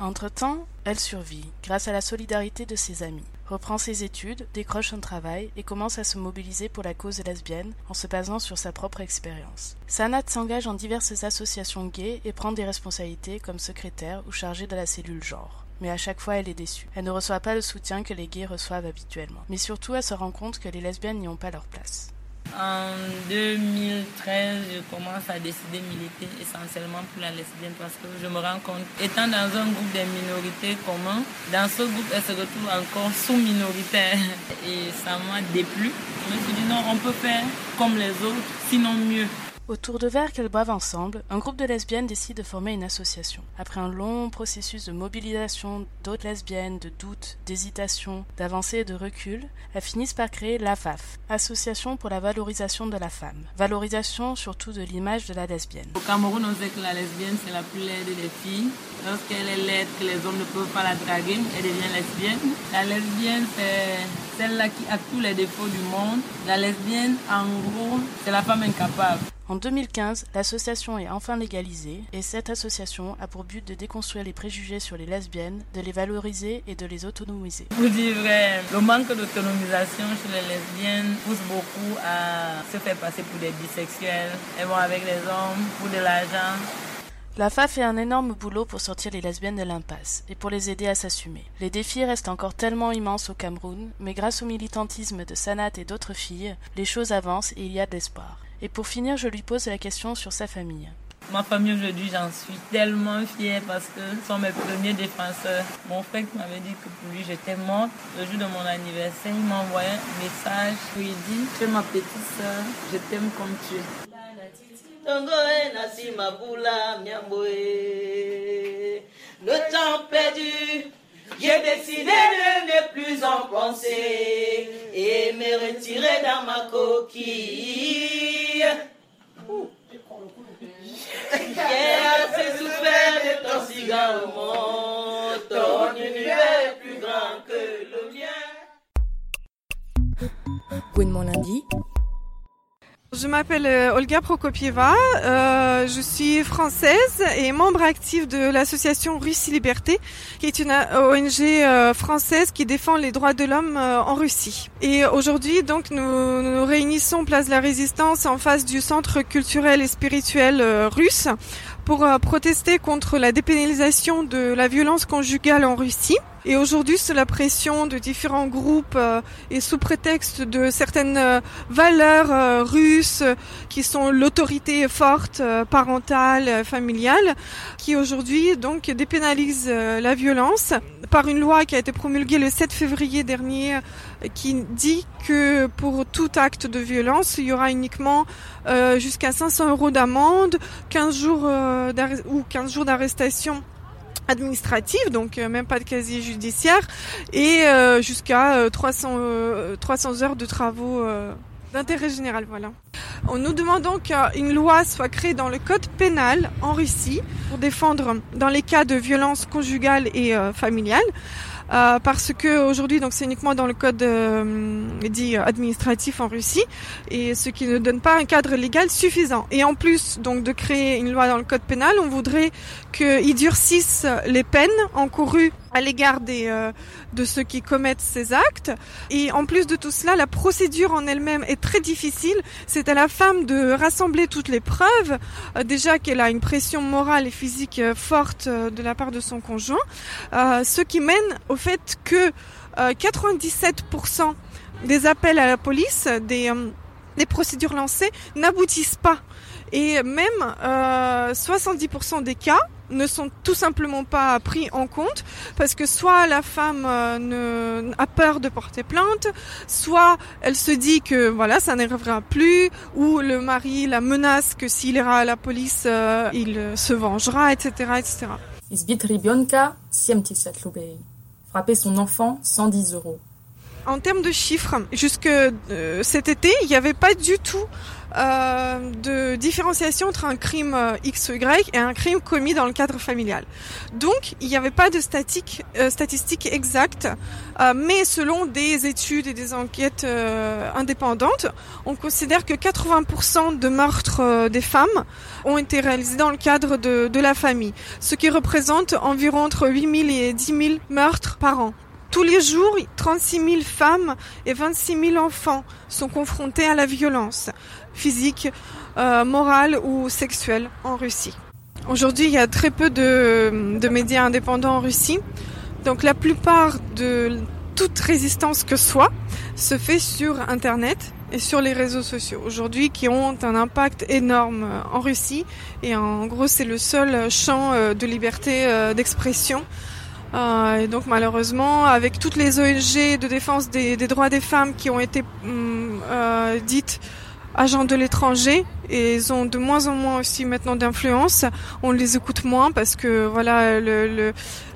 Entre-temps, elle survit grâce à la solidarité de ses amis, reprend ses études, décroche un travail et commence à se mobiliser pour la cause lesbienne en se basant sur sa propre expérience. Sanat s'engage en diverses associations gays et prend des responsabilités comme secrétaire ou chargée de la cellule genre. Mais à chaque fois, elle est déçue. Elle ne reçoit pas le soutien que les gays reçoivent habituellement. Mais surtout, elle se rend compte que les lesbiennes n'y ont pas leur place. En 2013, je commence à décider de militer essentiellement pour la lesbienne parce que je me rends compte, étant dans un groupe des minorités communs, dans ce groupe, elle se retrouve encore sous-minoritaire et ça m'a déplu. Je me suis dit non, on peut faire comme les autres, sinon mieux. Autour de verre qu'elles boivent ensemble, un groupe de lesbiennes décide de former une association. Après un long processus de mobilisation d'autres lesbiennes, de doutes, d'hésitation, d'avancées et de recul, elles finissent par créer l'AVAF, Association pour la valorisation de la femme. Valorisation surtout de l'image de la lesbienne. Au Cameroun, on sait que la lesbienne, c'est la plus laide des filles. Lorsqu'elle est laide, que les hommes ne peuvent pas la draguer, elle devient lesbienne. La lesbienne, c'est celle-là qui a tous les défauts du monde. La lesbienne, en gros, c'est la femme incapable. En 2015, l'association est enfin légalisée et cette association a pour but de déconstruire les préjugés sur les lesbiennes, de les valoriser et de les autonomiser. Vous dire vrai, le manque d'autonomisation chez les lesbiennes pousse beaucoup à se faire passer pour des bisexuels. Elles vont avec les hommes pour de l'argent. La FA fait un énorme boulot pour sortir les lesbiennes de l'impasse et pour les aider à s'assumer. Les défis restent encore tellement immenses au Cameroun, mais grâce au militantisme de Sanat et d'autres filles, les choses avancent et il y a de l'espoir. Et pour finir, je lui pose la question sur sa famille. Ma famille aujourd'hui, j'en suis tellement fière parce que ce sont mes premiers défenseurs. Mon frère m'avait dit que pour lui j'étais morte, le jour de mon anniversaire, il m'a envoyé un message où il dit Tu es ma petite soeur, je t'aime comme tu es. Le temps perdu J'ai décidé de ne plus en penser et me retirer dans ma coquille. J'ai assez souffert de ton cigarement, ton univers est plus grand que le mien. Gouinement lundi. Je m'appelle euh, Olga Prokopieva, euh, je suis française et membre active de l'association Russie Liberté, qui est une euh, ONG euh, française qui défend les droits de l'homme en Russie. Et aujourd'hui, donc, nous nous réunissons place de la Résistance en face du centre culturel et spirituel russe pour euh, protester contre la dépénalisation de la violence conjugale en Russie. Et aujourd'hui, sous la pression de différents groupes euh, et sous prétexte de certaines euh, valeurs euh, russes euh, qui sont l'autorité forte euh, parentale, familiale, qui aujourd'hui donc dépénalise la violence par une loi qui a été promulguée le 7 février dernier qui dit que pour tout acte de violence, il y aura uniquement euh, jusqu'à 500 euros d'amende, 15 jours euh, ou 15 jours d'arrestation administrative, donc euh, même pas de casier judiciaire, et euh, jusqu'à euh, 300, euh, 300 heures de travaux d'intérêt général. Voilà. On nous demandons qu'une loi soit créée dans le code pénal en Russie pour défendre dans les cas de violence conjugale et familiale. Euh, parce que aujourd'hui donc c'est uniquement dans le code euh, dit administratif en Russie et ce qui ne donne pas un cadre légal suffisant. Et en plus donc de créer une loi dans le code pénal, on voudrait qu'ils durcissent les peines encourues à l'égard des euh, de ceux qui commettent ces actes. Et en plus de tout cela, la procédure en elle-même est très difficile. C'est à la femme de rassembler toutes les preuves. Euh, déjà qu'elle a une pression morale et physique euh, forte euh, de la part de son conjoint, ce qui mène au fait que euh, 97% des appels à la police, des, des procédures lancées, n'aboutissent pas. Et même euh, 70% des cas ne sont tout simplement pas pris en compte parce que soit la femme euh, ne, a peur de porter plainte, soit elle se dit que voilà ça n'arrivera plus, ou le mari la menace que s'il ira à la police euh, il euh, se vengera, etc., etc. Frapper son enfant 110 euros. En termes de chiffres, jusque cet été, il n'y avait pas du tout euh, de différenciation entre un crime euh, X ou Y et un crime commis dans le cadre familial. Donc, il n'y avait pas de statique, euh, statistiques exactes, mais selon des études et des enquêtes indépendantes, on considère que 80% de meurtres des femmes ont été réalisés dans le cadre de, de la famille, ce qui représente environ entre 8 000 et 10 000 meurtres par an. Tous les jours, 36 000 femmes et 26 000 enfants sont confrontés à la violence physique, euh, morale ou sexuelle en Russie. Aujourd'hui, il y a très peu de, de médias indépendants en Russie. Donc la plupart de toute résistance que soit se fait sur Internet et sur les réseaux sociaux aujourd'hui qui ont un impact énorme euh, en Russie et en gros c'est le seul champ euh, de liberté euh, d'expression et donc malheureusement, avec toutes les ONG de défense des, des droits des femmes qui ont été hum, euh, dites agents de l'étranger et ils ont de moins en moins aussi maintenant d'influence, on les écoute moins parce que voilà le, le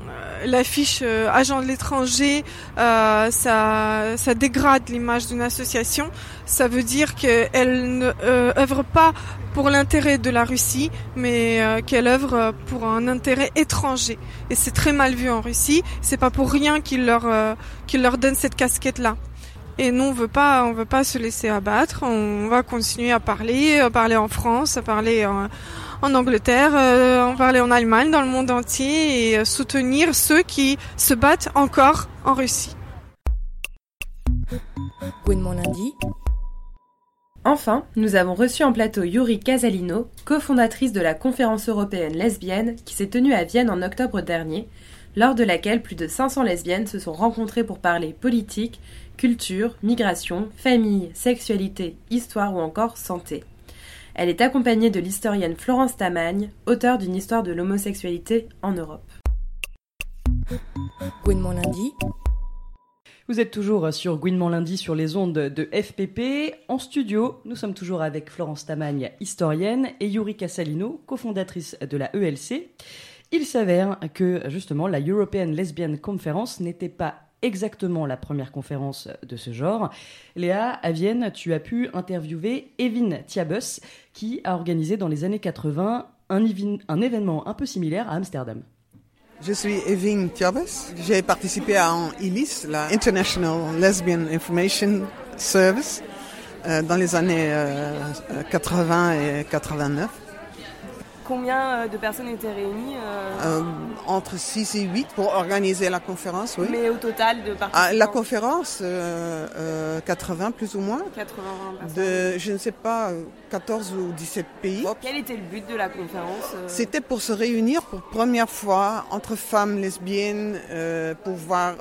euh, l'affiche euh, agent de l'étranger, euh, ça, ça dégrade l'image d'une association. Ça veut dire qu'elle ne euh, œuvre pas pour l'intérêt de la Russie, mais euh, qu'elle œuvre pour un intérêt étranger. Et c'est très mal vu en Russie. C'est pas pour rien qu'ils leur, euh, qu'ils leur donnent cette casquette-là. Et nous, on veut pas, on veut pas se laisser abattre. On va continuer à parler, à parler en France, à parler en, en Angleterre, euh, en parler en Allemagne, dans le monde entier, et euh, soutenir ceux qui se battent encore en Russie. Gouinement lundi. Enfin, nous avons reçu en plateau Yuri Casalino, cofondatrice de la conférence européenne lesbienne qui s'est tenue à Vienne en octobre dernier, lors de laquelle plus de 500 lesbiennes se sont rencontrées pour parler politique, culture, migration, famille, sexualité, histoire ou encore santé. Elle est accompagnée de l'historienne Florence Tamagne, auteure d'une histoire de l'homosexualité en Europe. Gouinement lundi. Vous êtes toujours sur Gouinement lundi sur les ondes de FPP. En studio, nous sommes toujours avec Florence Tamagne, historienne, et Yuri Cassalino, cofondatrice de la ELC. Il s'avère que justement la European Lesbian Conference n'était pas exactement la première conférence de ce genre. Léa, à Vienne, tu as pu interviewer Evin Tiabus, qui a organisé dans les années 80 un, événement un peu similaire à Amsterdam. Je suis Evin Tiabes. J'ai participé à ILIS, la International Lesbian Information Service, euh, dans les années euh, 80 et 89. Combien euh, de personnes étaient réunies euh, Euh, entre 6 et 8 pour organiser la conférence, oui. Mais au total de participants Ah, la conférence, euh, euh, 80 plus ou moins. 80 personnes. De, je ne sais pas, euh, 14 ou 17 pays. Quel était le but de la conférence C'était pour se réunir pour première fois entre femmes lesbiennes pour voir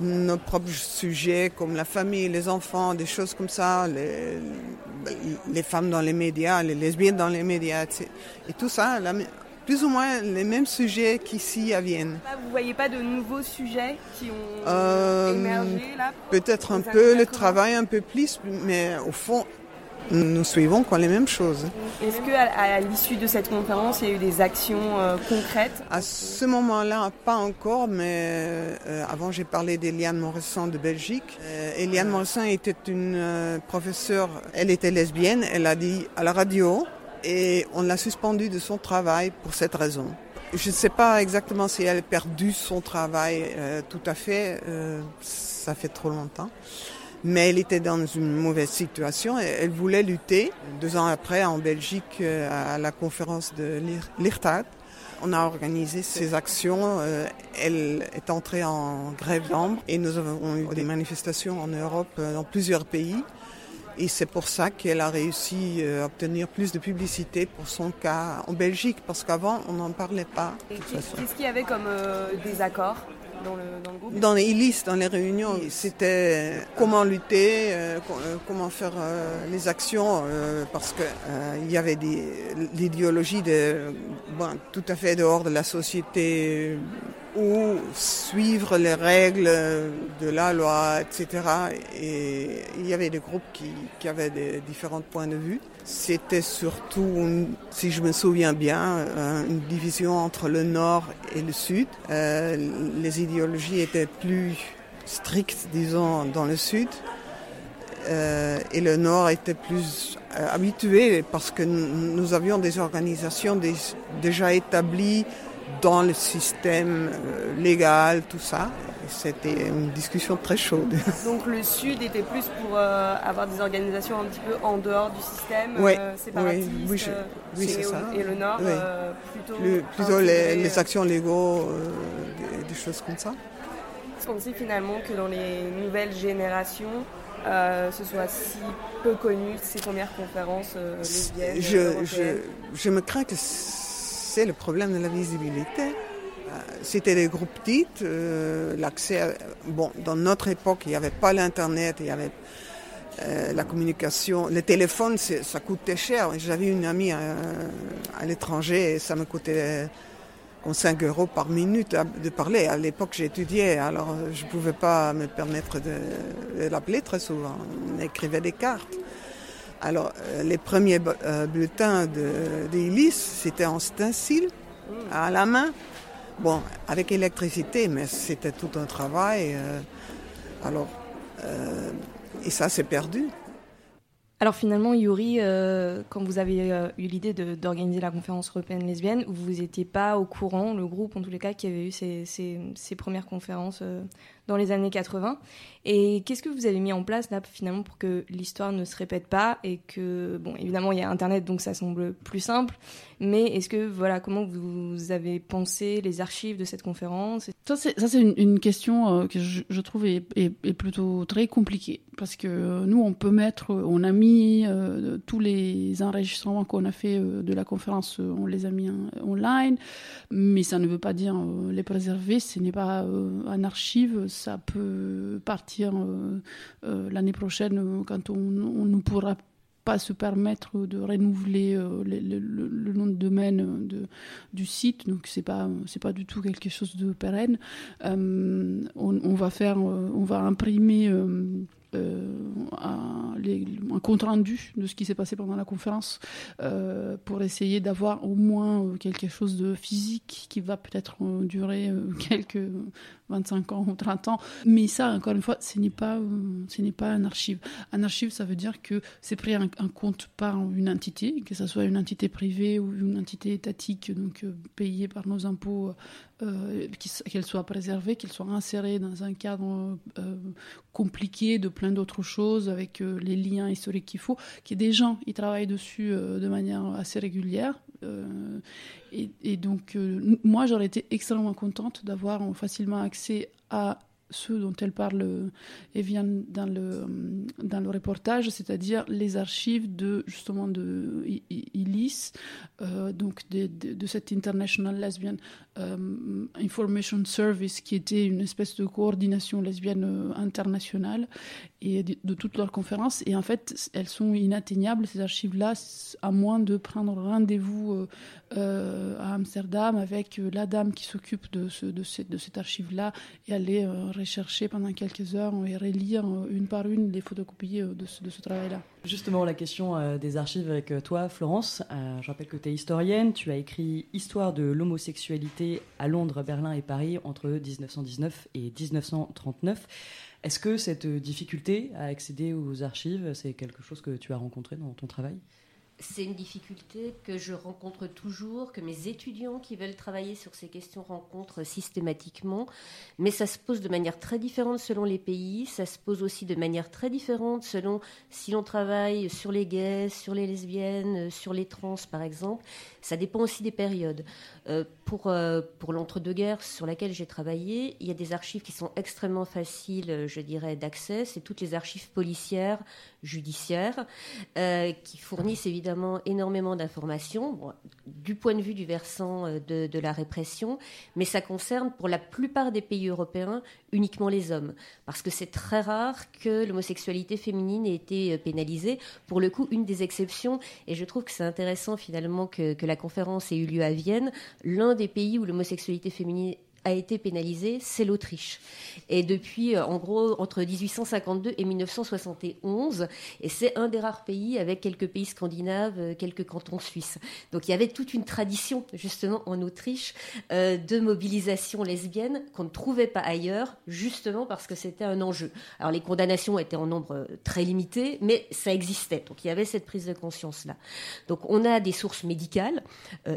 nos propres sujets comme la famille, les enfants, des choses comme ça, les, les femmes dans les médias, les lesbiennes dans les médias, etc. et tout ça, la- plus ou moins les mêmes sujets qu'ici à Vienne. Vous voyez pas de nouveaux sujets qui ont Euh, émergé là Peut-être un peu le 80. travail, un peu plus, mais au fond, nous suivons quand les mêmes choses. Est-ce que à, à l'issue de cette conférence, il y a eu des actions euh, concrètes? À ce moment-là, pas encore, mais euh, avant j'ai parlé d'Eliane Morisson de Belgique. Euh, Eliane Morisson était une euh, professeure, elle était lesbienne, elle a dit à la radio et on l'a suspendue de son travail pour cette raison. Je ne sais pas exactement si elle a perdu son travail euh, tout à fait, euh, ça fait trop longtemps. Mais elle était dans une mauvaise situation et elle voulait lutter. Deux ans après, en Belgique, euh, à la conférence de Lir- Lirtad, on a organisé ces actions. euh, Elle est entrée en grève d'ambre et nous avons eu des manifestations en Europe, euh, dans plusieurs pays. Et c'est pour ça qu'elle a réussi à obtenir plus de publicité pour son cas en Belgique, parce qu'avant, on n'en parlait pas. Qu'est-ce qu'il y avait comme euh, désaccord? Dans le, dans le groupe? Dans les ILIS, dans les réunions, c'était comment lutter, euh, euh, comment faire euh, les actions, euh, parce que euh, il y avait des- l'idéologie de, bon, tout à fait dehors de la société, ou suivre les règles de la loi, etc. Et il y avait des groupes qui, qui avaient des différents points de vue. C'était surtout, une- si je me souviens bien, une division entre le nord et le sud. Euh, les idéologies étaient plus strictes, disons, dans le sud. Euh, et le Nord était plus euh, habitué parce que nous avions des organisations déjà établies dans le système euh, légal, tout ça. C'était une discussion très chaude. Donc le Sud était plus pour euh, avoir des organisations un petit peu en dehors du système, Oui, euh, oui, oui, je- oui, et, c'est ça. et le Nord plutôt, plutôt les, actions légaux, des, des choses comme ça. Est-ce qu'on sait finalement que dans les nouvelles générations, euh, ce soit si peu connu ces premières conférences lesbiennes Je, européennes je, je me crains que c'est le problème de la visibilité. Euh, C'était des groupes petits, euh, l'accès, bon, dans notre époque, il n'y avait pas l'Internet, il y avait euh, la communication, le téléphone, ça coûtait cher. J'avais une amie à l'étranger et ça me coûtait comme 5 euros par minute de parler. À l'époque, j'étudiais, alors je ne pouvais pas me permettre de l'appeler très souvent. On écrivait des cartes. Alors, euh, les premiers euh, bulletins de, des c'était en stencil, à la main. Bon, avec électricité, mais c'était tout un travail. euh, alors, euh, et ça, c'est perdu. Alors finalement, Yuri, euh, quand vous avez euh, eu l'idée d'organiser la conférence européenne lesbienne, vous n'étiez pas au courant, le groupe en tous les cas, qui avait eu ces, ces- ces premières conférences dans les années 80. Et qu'est-ce que vous avez mis en place là finalement pour que l'histoire ne se répète pas et que, bon, évidemment, il y a Internet, donc ça semble plus simple, mais est-ce que, voilà, comment vous avez pensé les archives de cette conférence? Ça, c'est, une, question euh, que je, trouve est, plutôt très compliquée. Parce que euh, nous, on peut mettre, on a mis euh, tous les enregistrements qu'on a fait euh, de la conférence, euh, on les a mis online, mais ça ne veut pas dire euh, les préserver, ce n'est pas euh, en archive, ça peut partir euh, euh, l'année prochaine euh, quand on, ne pourra pas se permettre de renouveler le, nom de domaine du site, donc c'est pas pas du tout quelque chose de pérenne. On, va faire, on va imprimer un- compte rendu de ce qui s'est passé pendant la conférence pour essayer d'avoir au moins quelque chose de physique qui va peut-être durer quelques 25 ans ou 30 ans. Mais ça, encore une fois, ce n'est pas, euh, ce n'est pas un archive. Un archive, ça veut dire que c'est pris en, compte par une entité, que ce soit une entité privée ou une entité étatique, donc euh, payée par nos impôts, euh, qu'elle soit préservée, qu'elle soit insérée dans un cadre compliqué de plein d'autres choses, avec les liens historiques qu'il faut, qu'il y ait des gens qui travaillent dessus de manière assez régulière. Euh, et, donc, euh, moi, j'aurais été extrêmement contente d'avoir euh, facilement accès à ceux dont elle parle euh, et vient dans le, euh, dans le reportage, c'est-à-dire les archives de justement de ILIS, euh, donc de, cette International Lesbian Information Service, qui était une espèce de coordination lesbienne internationale, et de, toutes leurs conférences. Et en fait, elles sont inatteignables, ces archives-là, à moins de prendre rendez-vous à Amsterdam avec la dame qui s'occupe de, ce, de, cette, archive-là et aller rechercher pendant quelques heures et relire euh, une par une les photocopies euh, de ce, de ce travail-là. Justement, la question euh, des archives avec toi, Florence. Je rappelle que tu es historienne. Tu as écrit Histoire de l'homosexualité à Londres, Berlin et Paris entre 1919 et 1939. Est-ce que cette difficulté à accéder aux archives, c'est quelque chose que tu as rencontré dans ton travail? C'est une difficulté que je rencontre toujours, que mes étudiants qui veulent travailler sur ces questions rencontrent systématiquement, mais ça se pose de manière très différente selon les pays, ça se pose aussi de manière très différente selon si l'on travaille sur les gays, sur les lesbiennes, sur les trans par exemple, ça dépend aussi des périodes. Euh, pour euh, pour l'entre-deux-guerres sur laquelle j'ai travaillé, il y a des archives qui sont extrêmement faciles, euh, je dirais, d'accès, c'est toutes les archives policières, judiciaires, euh, qui fournissent évidemment énormément d'informations, du point de vue du versant de, de la répression, mais ça concerne pour la plupart des pays européens uniquement les hommes, parce que c'est très rare que l'homosexualité féminine ait été pénalisée. Pour le coup, une des exceptions, et je trouve que c'est intéressant finalement que, que la conférence ait eu lieu à Vienne, l'un des pays où l'homosexualité féminine a été pénalisée, c'est l'Autriche. Et depuis, euh, en gros, entre 1852 et 1971, et c'est un des rares pays avec quelques pays scandinaves, euh, quelques cantons suisses. Donc il y avait toute une tradition, justement, en Autriche, euh, de mobilisation lesbienne qu'on ne trouvait pas ailleurs, justement parce que c'était un enjeu. Alors les condamnations étaient en nombre très limité, mais ça existait. Donc il y avait cette prise de conscience-là. Donc on a des sources médicales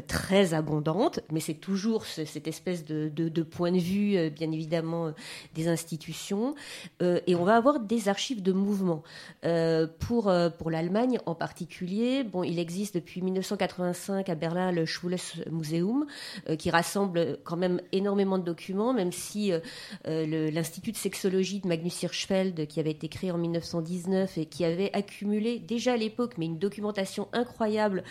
très abondantes, mais c'est toujours ce- cette espèce de point de vue, euh, bien évidemment, euh, des institutions. Euh, et on va avoir des archives de mouvement. Euh, pour pour l'Allemagne en particulier, bon, il existe depuis 1985 à Berlin le Schwules Museum, qui rassemble quand même énormément de documents, même si l'Institut de sexologie de Magnus Hirschfeld, qui avait été créé en 1919 et qui avait accumulé déjà à l'époque, mais une documentation incroyable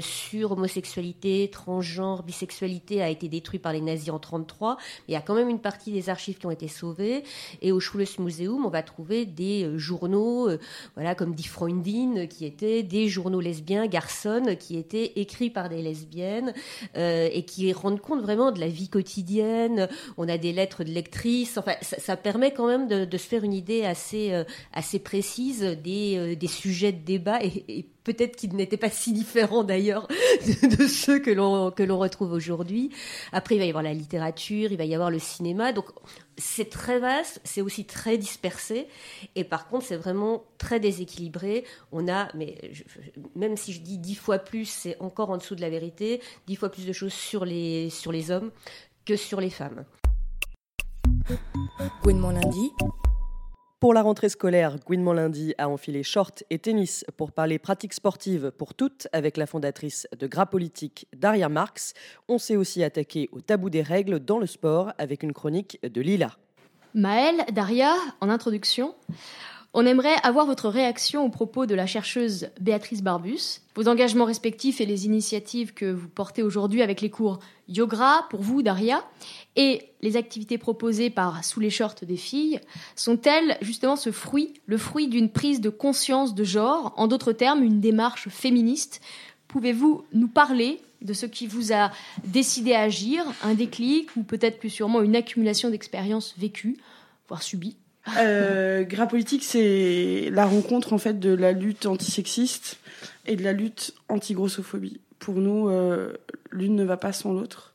sur homosexualité, transgenre, bisexualité, a été détruit par les nazis en 33. Il y a quand même une partie des archives qui ont été sauvées. Et au Schwules Museum, on va trouver des euh, journaux, euh, voilà, comme Die Freundin, euh, qui étaient des journaux lesbiens, Garçon, qui étaient écrits par des lesbiennes et qui rendent compte vraiment de la vie quotidienne. On a des lettres de lectrices. Enfin, ça, permet quand même de, se faire une idée assez, assez précise des, des sujets de débat et, et peut-être qu'ils n'étaient pas si différents d'ailleurs de, ceux que l'on que l'on retrouve aujourd'hui. Après, il va y avoir la littérature, il va y avoir le cinéma. Donc, c'est très vaste, c'est aussi très dispersé, et par contre, c'est vraiment très déséquilibré. On a, mais même si je dis dix fois plus, c'est encore en dessous de la vérité, dix fois plus de choses sur les sur les hommes que sur les femmes. Gouinement lundi. Pour la rentrée scolaire, Gouinement Lundi a enfilé short et tennis pour parler pratiques sportives pour toutes avec la fondatrice de Gras Politique, Daria Marx. On s'est aussi attaqué au tabou des règles dans le sport avec une chronique de Lila. Maëlle, Daria, en introduction, on aimerait avoir votre réaction aux propos de la chercheuse Béatrice Barbus, vos engagements respectifs et les initiatives que vous portez aujourd'hui avec les cours Yoga pour vous, Daria, et les activités proposées par Sous les shorts des filles, sont-elles justement ce fruit, le fruit d'une prise de conscience de genre, en d'autres termes, une démarche féministe. Pouvez-vous nous parler de ce qui vous a décidé à agir, un déclic ou peut-être plus sûrement une accumulation d'expériences vécues, voire subies? Euh, Gras politique, c'est la rencontre en fait de la lutte antisexiste et de la lutte anti-grossophobie. Pour nous, euh, l'une ne va pas sans l'autre.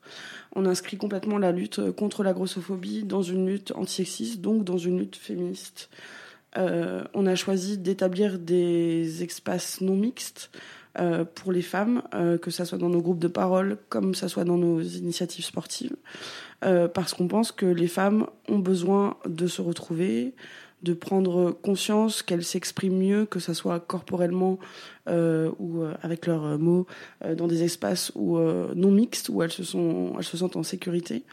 On inscrit complètement la lutte contre la grossophobie dans une lutte antisexiste, donc dans une lutte féministe. Euh, on a choisi d'établir des espaces non mixtes euh, pour les femmes, euh, que ça soit dans nos groupes de parole comme ça soit dans nos initiatives sportives, euh, parce qu'on pense que les femmes ont besoin de se retrouver, de prendre conscience qu'elles s'expriment mieux, que ça soit corporellement euh, ou euh, avec leurs euh, mots, dans des espaces où, non mixtes où elles se, sont, elles se sentent en sécurité.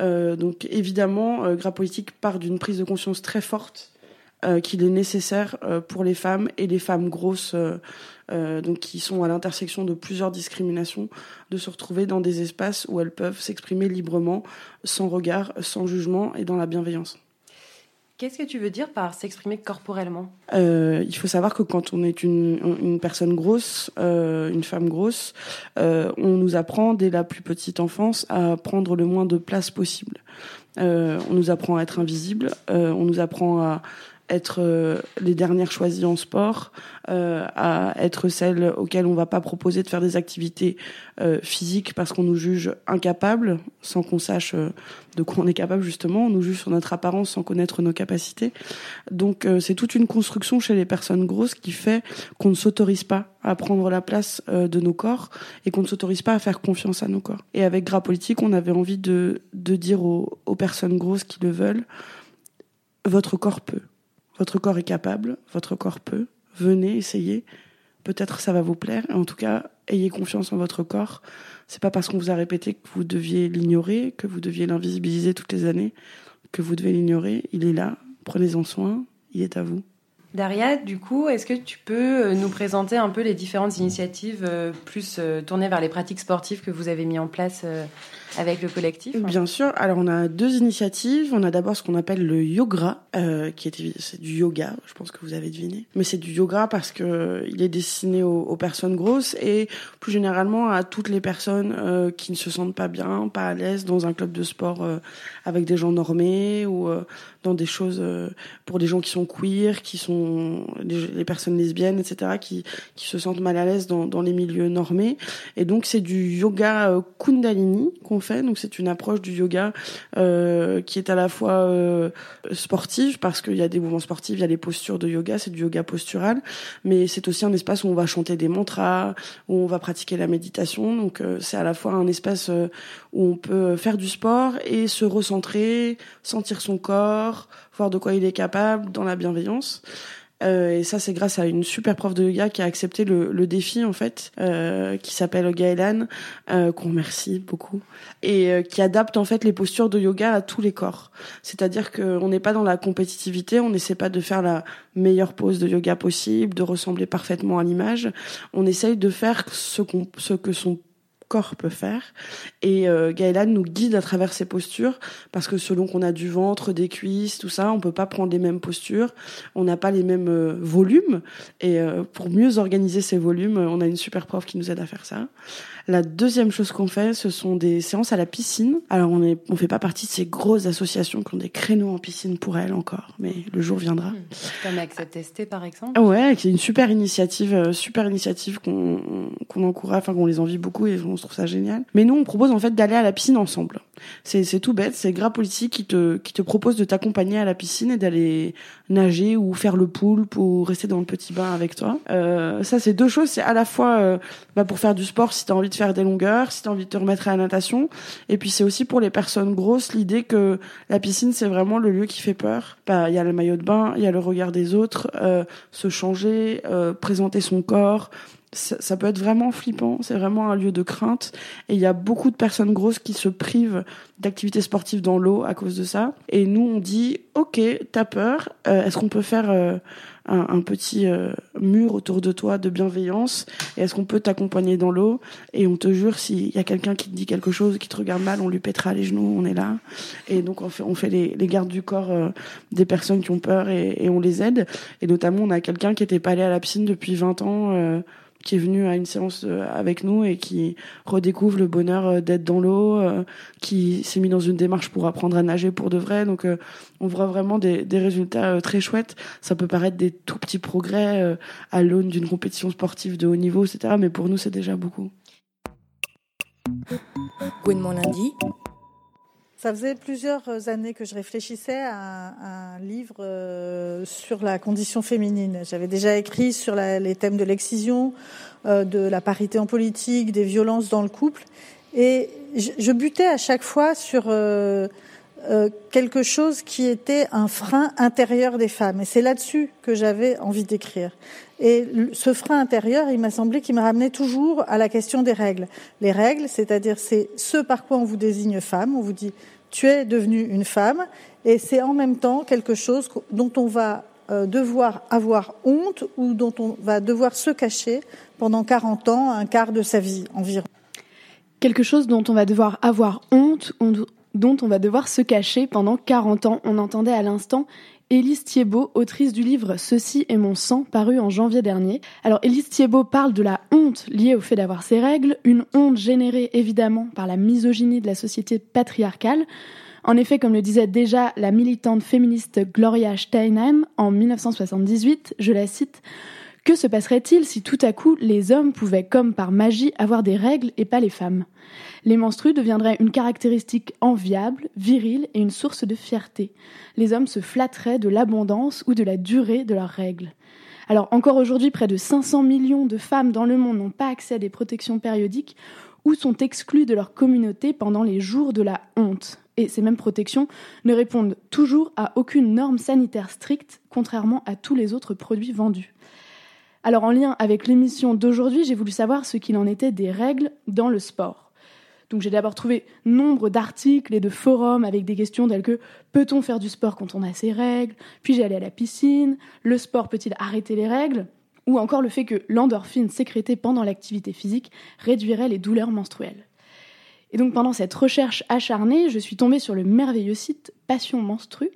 Donc évidemment, Gras Politique part d'une prise de conscience très forte euh, qu'il est nécessaire euh, pour les femmes et les femmes grosses, euh, donc qui sont à l'intersection de plusieurs discriminations, de se retrouver dans des espaces où elles peuvent s'exprimer librement, sans regard, sans jugement et dans la bienveillance. Qu'est-ce que tu veux dire par s'exprimer corporellement? Euh, il faut savoir que quand on est une, une personne grosse, euh, une femme grosse, euh, on nous apprend dès la plus petite enfance à prendre le moins de place possible. On nous apprend à être invisible, on nous apprend à être euh, les dernières choisies en sport, euh, à être celles auxquelles on va pas proposer de faire des activités euh, physiques parce qu'on nous juge incapables, sans qu'on sache euh, de quoi on est capable justement. On nous juge sur notre apparence sans connaître nos capacités. Donc euh, c'est toute une construction chez les personnes grosses qui fait qu'on ne s'autorise pas à prendre la place de nos corps et qu'on ne s'autorise pas à faire confiance à nos corps. Et avec Gras Politique, on avait envie de, de dire aux, aux personnes grosses qui le veulent, votre corps peut. Votre corps est capable, votre corps peut. Venez, essayez. Peut-être ça va vous plaire. En tout cas, ayez confiance en votre corps. C'est pas parce qu'on vous a répété que vous deviez l'ignorer, que vous deviez l'invisibiliser toutes les années, que vous devez l'ignorer. Il est là. Prenez-en soin. Il est à vous. Daria, du coup, est-ce que tu peux euh, nous présenter un peu les différentes initiatives euh, plus euh, tournées vers les pratiques sportives que vous avez mis en place avec le collectif Bien sûr. Alors, on a deux initiatives. On a d'abord ce qu'on appelle le yoga, euh, qui est c'est du yoga. Je pense que vous avez deviné. Mais c'est du yoga parce que il est destiné aux, personnes grosses et plus généralement à toutes les personnes euh, qui ne se sentent pas bien, pas à l'aise dans un club de sport euh, avec des gens normés ou euh, dans des choses euh, pour des gens qui sont queer, qui sont les, personnes lesbiennes, etc., qui, qui se sentent mal à l'aise dans, dans les milieux normés. Et donc c'est du yoga euh, Kundalini Donc c'est une approche du yoga euh, qui est à la fois euh, sportive parce qu'il y a des mouvements sportifs, il y a les postures de yoga, c'est du yoga postural, mais c'est aussi un espace où on va chanter des mantras, où on va pratiquer la méditation. Donc euh, c'est à la fois un espace euh, où on peut faire du sport et se recentrer, sentir son corps, voir de quoi il est capable dans la bienveillance. Euh, et ça, c'est grâce à une super prof de yoga qui a accepté le, le défi, en fait, euh, qui s'appelle Gaëlan, euh, qu'on remercie beaucoup, et euh, qui adapte, en fait, les postures de yoga à tous les corps. C'est-à-dire qu'on n'est pas dans la compétitivité, on n'essaie pas de faire la meilleure pose de yoga possible, de ressembler parfaitement à l'image. On essaye de faire ce, qu'on, ce que son corps peut faire. Et euh, Gaëlan nous guide à travers ces postures parce que selon qu'on a du ventre, des cuisses, tout ça, on peut pas prendre les mêmes postures, on n'a pas les mêmes euh, volumes. Et euh, pour mieux organiser ces volumes, on a une super prof qui nous aide à faire ça. La deuxième chose qu'on fait, ce sont des séances à la piscine. Alors on est, on fait pas partie de ces grosses associations qui ont des créneaux en piscine pour elles encore, mais le jour viendra. Comme Access Testé, par exemple Ouais, qui est une super initiative, euh, super initiative qu'on qu'on encourage, enfin qu'on les envie beaucoup et on se trouve ça génial. Mais nous, on propose en fait d'aller à la piscine ensemble. C'est c'est tout bête, c'est Gras Politique qui te qui te propose de t'accompagner à la piscine et d'aller nager ou faire le poulpe ou rester dans le petit bain avec toi. Euh, ça, c'est deux choses. C'est à la fois euh, bah, pour faire du sport si t'as envie de faire des longueurs, si t'as envie de te remettre à la natation, et puis c'est aussi pour les personnes grosses l'idée que la piscine c'est vraiment le lieu qui fait peur. Bah, il y a le maillot de bain, il y a le regard des autres, euh, se changer, euh, présenter son corps. Ça, peut être vraiment flippant, c'est vraiment un lieu de crainte. Et il y a beaucoup de personnes grosses qui se privent d'activités sportives dans l'eau à cause de ça. Et nous, on dit, ok, t'as peur, euh, est-ce qu'on peut faire un, un petit euh, mur autour de toi de bienveillance Et est-ce qu'on peut t'accompagner dans l'eau? Et on te jure, s'il y a quelqu'un qui te dit quelque chose, qui te regarde mal, on lui pètera les genoux, on est là. Et donc on fait, on fait les, les gardes du corps euh, des personnes qui ont peur et, et on les aide. Et notamment, on a quelqu'un qui était pas allé à la piscine depuis 20 ans. Qui est venu à une séance euh, avec nous et qui redécouvre le bonheur euh, d'être dans l'eau, euh, qui s'est mis dans une démarche pour apprendre à nager pour de vrai. Donc on voit vraiment des, des résultats très chouettes. Ça peut paraître des tout petits progrès à l'aune d'une compétition sportive de haut niveau, etc. Mais pour nous, c'est déjà beaucoup. Gouinement lundi. Ça faisait plusieurs années que je réfléchissais à un, livre euh, sur la condition féminine. J'avais déjà écrit sur les thèmes de l'excision, euh, de la parité en politique, des violences dans le couple. Et je, butais à chaque fois sur euh, euh, quelque chose qui était un frein intérieur des femmes. Et c'est là-dessus que j'avais envie d'écrire. Et ce frein intérieur, il m'a semblé qu'il me ramenait toujours à la question des règles. Les règles, c'est-à-dire c'est ce par quoi on vous désigne femme, on vous dit tu es devenue une femme, et c'est en même temps quelque chose dont on va euh, devoir avoir honte ou dont on va devoir se cacher pendant 40 ans, un quart de sa vie environ. Quelque chose dont on va devoir avoir honte, on- dont on va devoir se cacher pendant 40 ans. On entendait à l'instant Élise Thiebaud, autrice du livre Ceci est mon sang, paru en janvier dernier. Alors Élise Thiebaud parle de la honte liée au fait d'avoir ses règles, une honte générée évidemment par la misogynie de la société patriarcale. En effet, comme le disait déjà la militante féministe Gloria Steinem en 1978, je la cite, que se passerait-il si tout à coup les hommes pouvaient, comme par magie, avoir des règles et pas les femmes? Les menstrues deviendraient une caractéristique enviable, virile et une source de fierté. Les hommes se flatteraient de l'abondance ou de la durée de leurs règles. Alors encore aujourd'hui, près de 500 millions de femmes dans le monde n'ont pas accès à des protections périodiques ou sont exclues de leur communauté pendant les jours de la honte. Et ces mêmes protections ne répondent toujours à aucune norme sanitaire stricte, contrairement à tous les autres produits vendus. Alors en lien avec l'émission d'aujourd'hui, j'ai voulu savoir ce qu'il en était des règles dans le sport. Donc j'ai d'abord trouvé nombre d'articles et de forums avec des questions telles que peut-on faire du sport quand on a ses règles? Puis j'ai allé à la piscine, le sport peut-il arrêter les règles? Ou encore le fait que l'endorphine sécrétée pendant l'activité physique réduirait les douleurs menstruelles. Et donc pendant cette recherche acharnée, je suis tombée sur le merveilleux site Passion Menstru,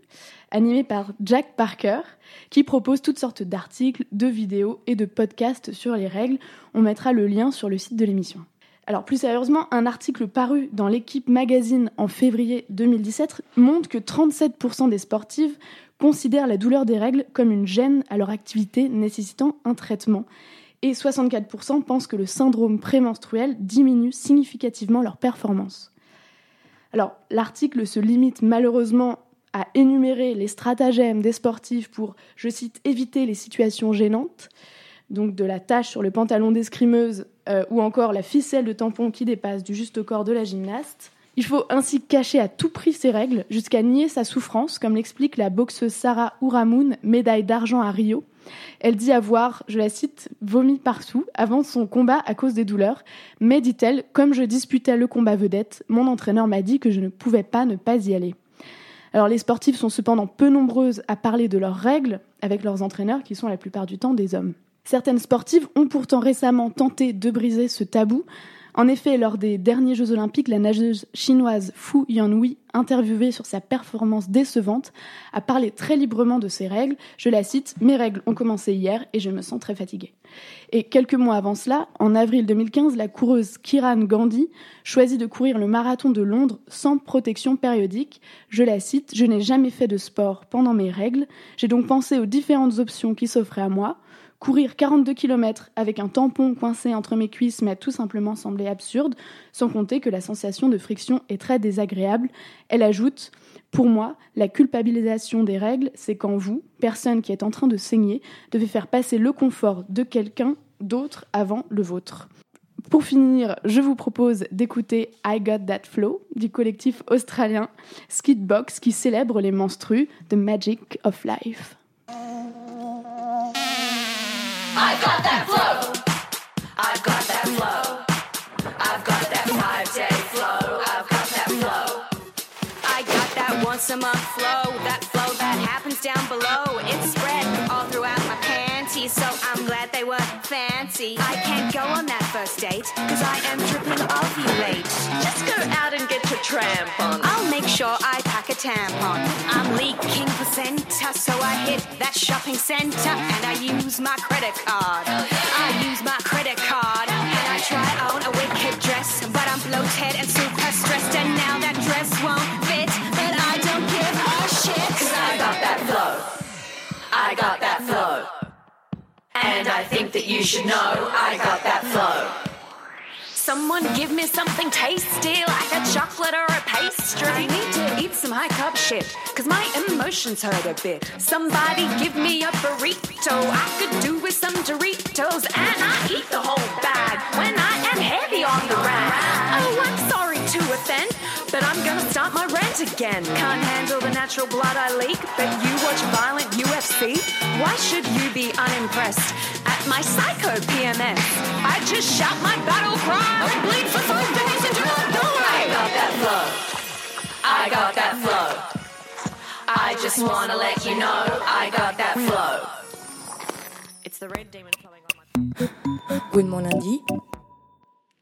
animé par Jack Parker, qui propose toutes sortes d'articles, de vidéos et de podcasts sur les règles. On mettra le lien sur le site de l'émission. Alors plus sérieusement, un article paru dans l'équipe magazine en février 2017 montre que 37% des sportives considèrent la douleur des règles comme une gêne à leur activité nécessitant un traitement et 64% pensent que le syndrome prémenstruel diminue significativement leur performance. Alors, l'article se limite malheureusement à énumérer les stratagèmes des sportifs pour, je cite, éviter les situations gênantes, donc de la tache sur le pantalon d'escrimeuse euh, ou encore la ficelle de tampon qui dépasse du juste corps de la gymnaste. Il faut ainsi cacher à tout prix ses règles jusqu'à nier sa souffrance, comme l'explique la boxeuse Sarah Ouramoun, médaille d'argent à Rio. Elle dit avoir, je la cite, vomi partout avant son combat à cause des douleurs. Mais, dit-elle, comme je disputais le combat vedette, mon entraîneur m'a dit que je ne pouvais pas ne pas y aller. Alors les sportifs sont cependant peu nombreuses à parler de leurs règles avec leurs entraîneurs qui sont la plupart du temps des hommes. Certaines sportives ont pourtant récemment tenté de briser ce tabou. En effet, lors des derniers Jeux Olympiques, la nageuse chinoise Fu Yanhui, interviewée sur sa performance décevante, a parlé très librement de ses règles. Je la cite Mes règles ont commencé hier et je me sens très fatiguée. Et quelques mois avant cela, en avril 2015, la coureuse Kiran Gandhi choisit de courir le marathon de Londres sans protection périodique. Je la cite Je n'ai jamais fait de sport pendant mes règles. J'ai donc pensé aux différentes options qui s'offraient à moi. Courir 42 km avec un tampon coincé entre mes cuisses m'a tout simplement semblé absurde, sans compter que la sensation de friction est très désagréable. Elle ajoute Pour moi, la culpabilisation des règles, c'est quand vous, personne qui est en train de saigner, devez faire passer le confort de quelqu'un d'autre avant le vôtre. Pour finir, je vous propose d'écouter I Got That Flow du collectif australien Skidbox qui célèbre les menstrues The Magic of Life. A flow. That flow that happens down below. It's spread all throughout my panties, so I'm glad they were fancy. I can't go on that first date, cause I am tripping ovulate. Just go out and get your tramp on. I'll make sure I pack a tampon. I'm leaking placenta, so I hit that shopping center and I use my credit card. I use my credit card and I try on a wicked dress, but I'm bloated and super stressed, and now that dress won't I got that flow. And I think that you should know I got that flow. Someone give me something tasty like a chocolate or a pastry. I need to eat some high carb shit, cause my emotions hurt a bit. Somebody give me a burrito. I could do with some Doritos, and I eat the whole bag when I am heavy on the rag. Oh, I'm sorry to offend, but I'm gonna start my rant again. Can't handle the natural blood I leak, but you watch violent UFC. Why should you be unimpressed at my psycho PMS? I just shout my battle cry and bleed for five days into a doorway. I got that flow. I got that flow. I just wanna let you know I got that flow. It's the red demon flowing on my Gouinement lundi.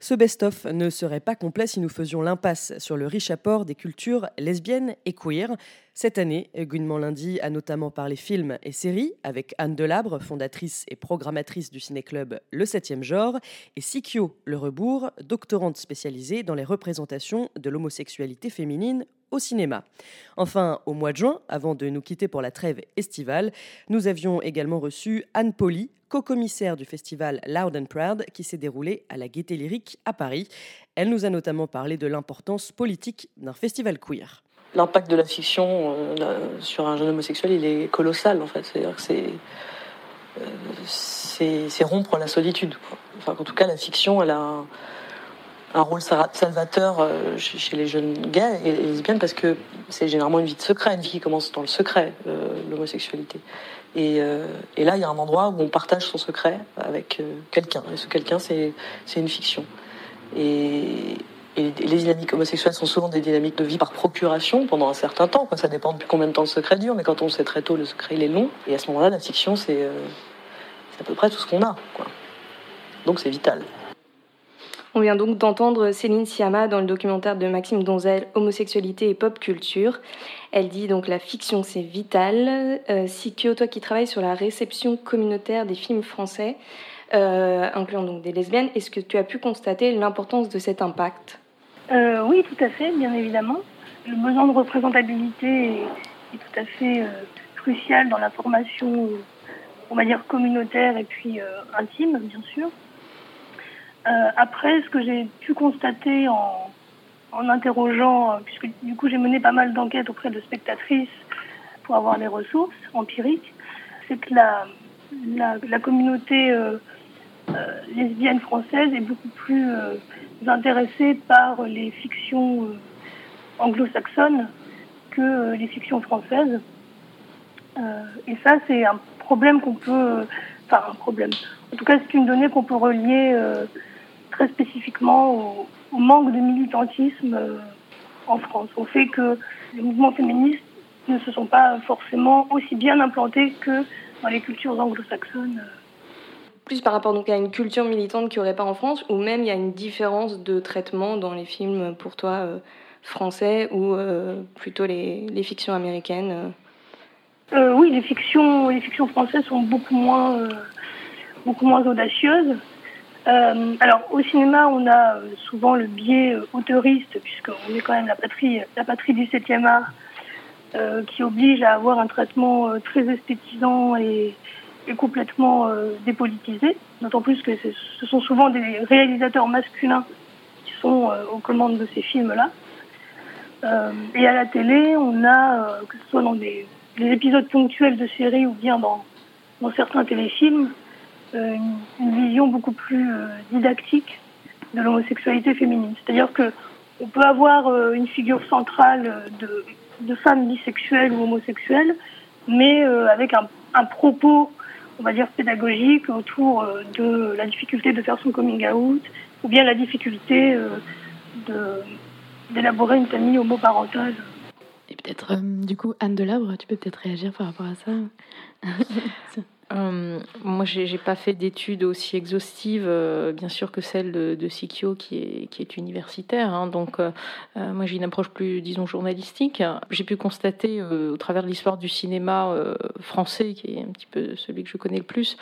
Ce best-of ne serait pas complet si nous faisions l'impasse sur le riche apport des cultures lesbiennes et queer. Cette année, Gouinement Lundi a notamment parlé films et séries avec Anne Delabre, fondatrice et programmatrice du ciné-club Le 7e Genre, et Sikyo Le Rebourg, doctorante spécialisée dans les représentations de l'homosexualité féminine au cinéma. Enfin, au mois de juin, avant de nous quitter pour la trêve estivale, nous avions également reçu Anne Poli, co-commissaire du festival Loud and Proud qui s'est déroulé à la Gaîté Lyrique à Paris. Elle nous a notamment parlé de l'importance politique d'un festival queer. L'impact de la fiction euh, sur un jeune homosexuel, il est colossal en fait. C'est-à-dire que c'est euh, c'est rompre la solitude. Enfin, en tout cas, la fiction, elle a un, rôle sa- salvateur euh, chez, les jeunes gays et, lesbiennes parce que c'est généralement une vie de secret, une vie qui commence dans le secret, euh, l'homosexualité. Et, euh, et là, il y a un endroit où on partage son secret avec quelqu'un. Et ce quelqu'un, c'est une fiction. Et, les dynamiques homosexuelles sont souvent des dynamiques de vie par procuration pendant un certain temps. Ça dépend depuis combien de temps le secret dure, mais quand on sait très tôt, le secret il est long. Et à ce moment-là, la fiction, c'est à peu près tout ce qu'on a. Donc c'est vital. On vient donc d'entendre Céline Sciamma dans le documentaire de Maxime Donzel, Homosexualité et pop culture. Elle dit donc la fiction c'est vital. Euh, Sikyo, toi qui travailles sur la réception communautaire des films français, euh, incluant des lesbiennes, est-ce que tu as pu constater l'importance de cet impact? Euh, oui, tout à fait, bien évidemment. Le besoin de représentabilité est, tout à fait euh, crucial dans la formation, on va dire, communautaire et puis intime, bien sûr. Euh, après, ce que j'ai pu constater en, interrogeant, euh, puisque du coup j'ai mené pas mal d'enquêtes auprès de spectatrices pour avoir des ressources empiriques, c'est que la, la, communauté euh, lesbienne française est beaucoup plus intéressée par les fictions anglo-saxonnes que les fictions françaises. Et ça, c'est un problème qu'on peut, enfin un problème. En tout cas, c'est une donnée qu'on peut relier très spécifiquement au, au manque de militantisme euh, en France, au fait que les mouvements féministes ne se sont pas forcément aussi bien implantés que dans les cultures anglo-saxonnes. Plus par rapport donc à une culture militante qu'il n'y aurait pas en France, ou même il y a une différence de traitement dans les films pour toi euh, français ou euh, plutôt les, les fictions américaines euh? Oui, les fictions, les fictions françaises sont beaucoup moins, beaucoup moins audacieuses. Euh, alors, au cinéma, on a euh, souvent le biais euh, auteuriste, puisqu'on est quand même la patrie, la patrie du 7e art, qui oblige à avoir un traitement très esthétisant et, complètement dépolitisé. D'autant plus que ce sont souvent des réalisateurs masculins qui sont aux commandes de ces films-là. Et à la télé, on a, que ce soit dans des, des épisodes ponctuels de séries ou bien dans, certains téléfilms, vision beaucoup plus euh, didactique de l'homosexualité féminine. C'est-à-dire que on peut avoir euh, une figure centrale euh, de, de femme bisexuelle ou homosexuelle, mais euh, avec un, un propos, on va dire, pédagogique autour euh, de la difficulté de faire son coming out, ou bien la difficulté euh, d'élaborer une famille homoparentale. Et peut-être, euh, du coup, Anne Delabre, tu peux peut-être réagir par rapport à ça Euh, moi, j'ai pas fait d'études aussi exhaustives, euh, bien sûr, que celle de, de Sikyo, qui est, universitaire. hein. donc, euh, euh, moi, j'ai une approche plus, disons, journalistique. J'ai pu constater, au travers de l'histoire du cinéma français, qui est un petit peu celui que je connais le plus,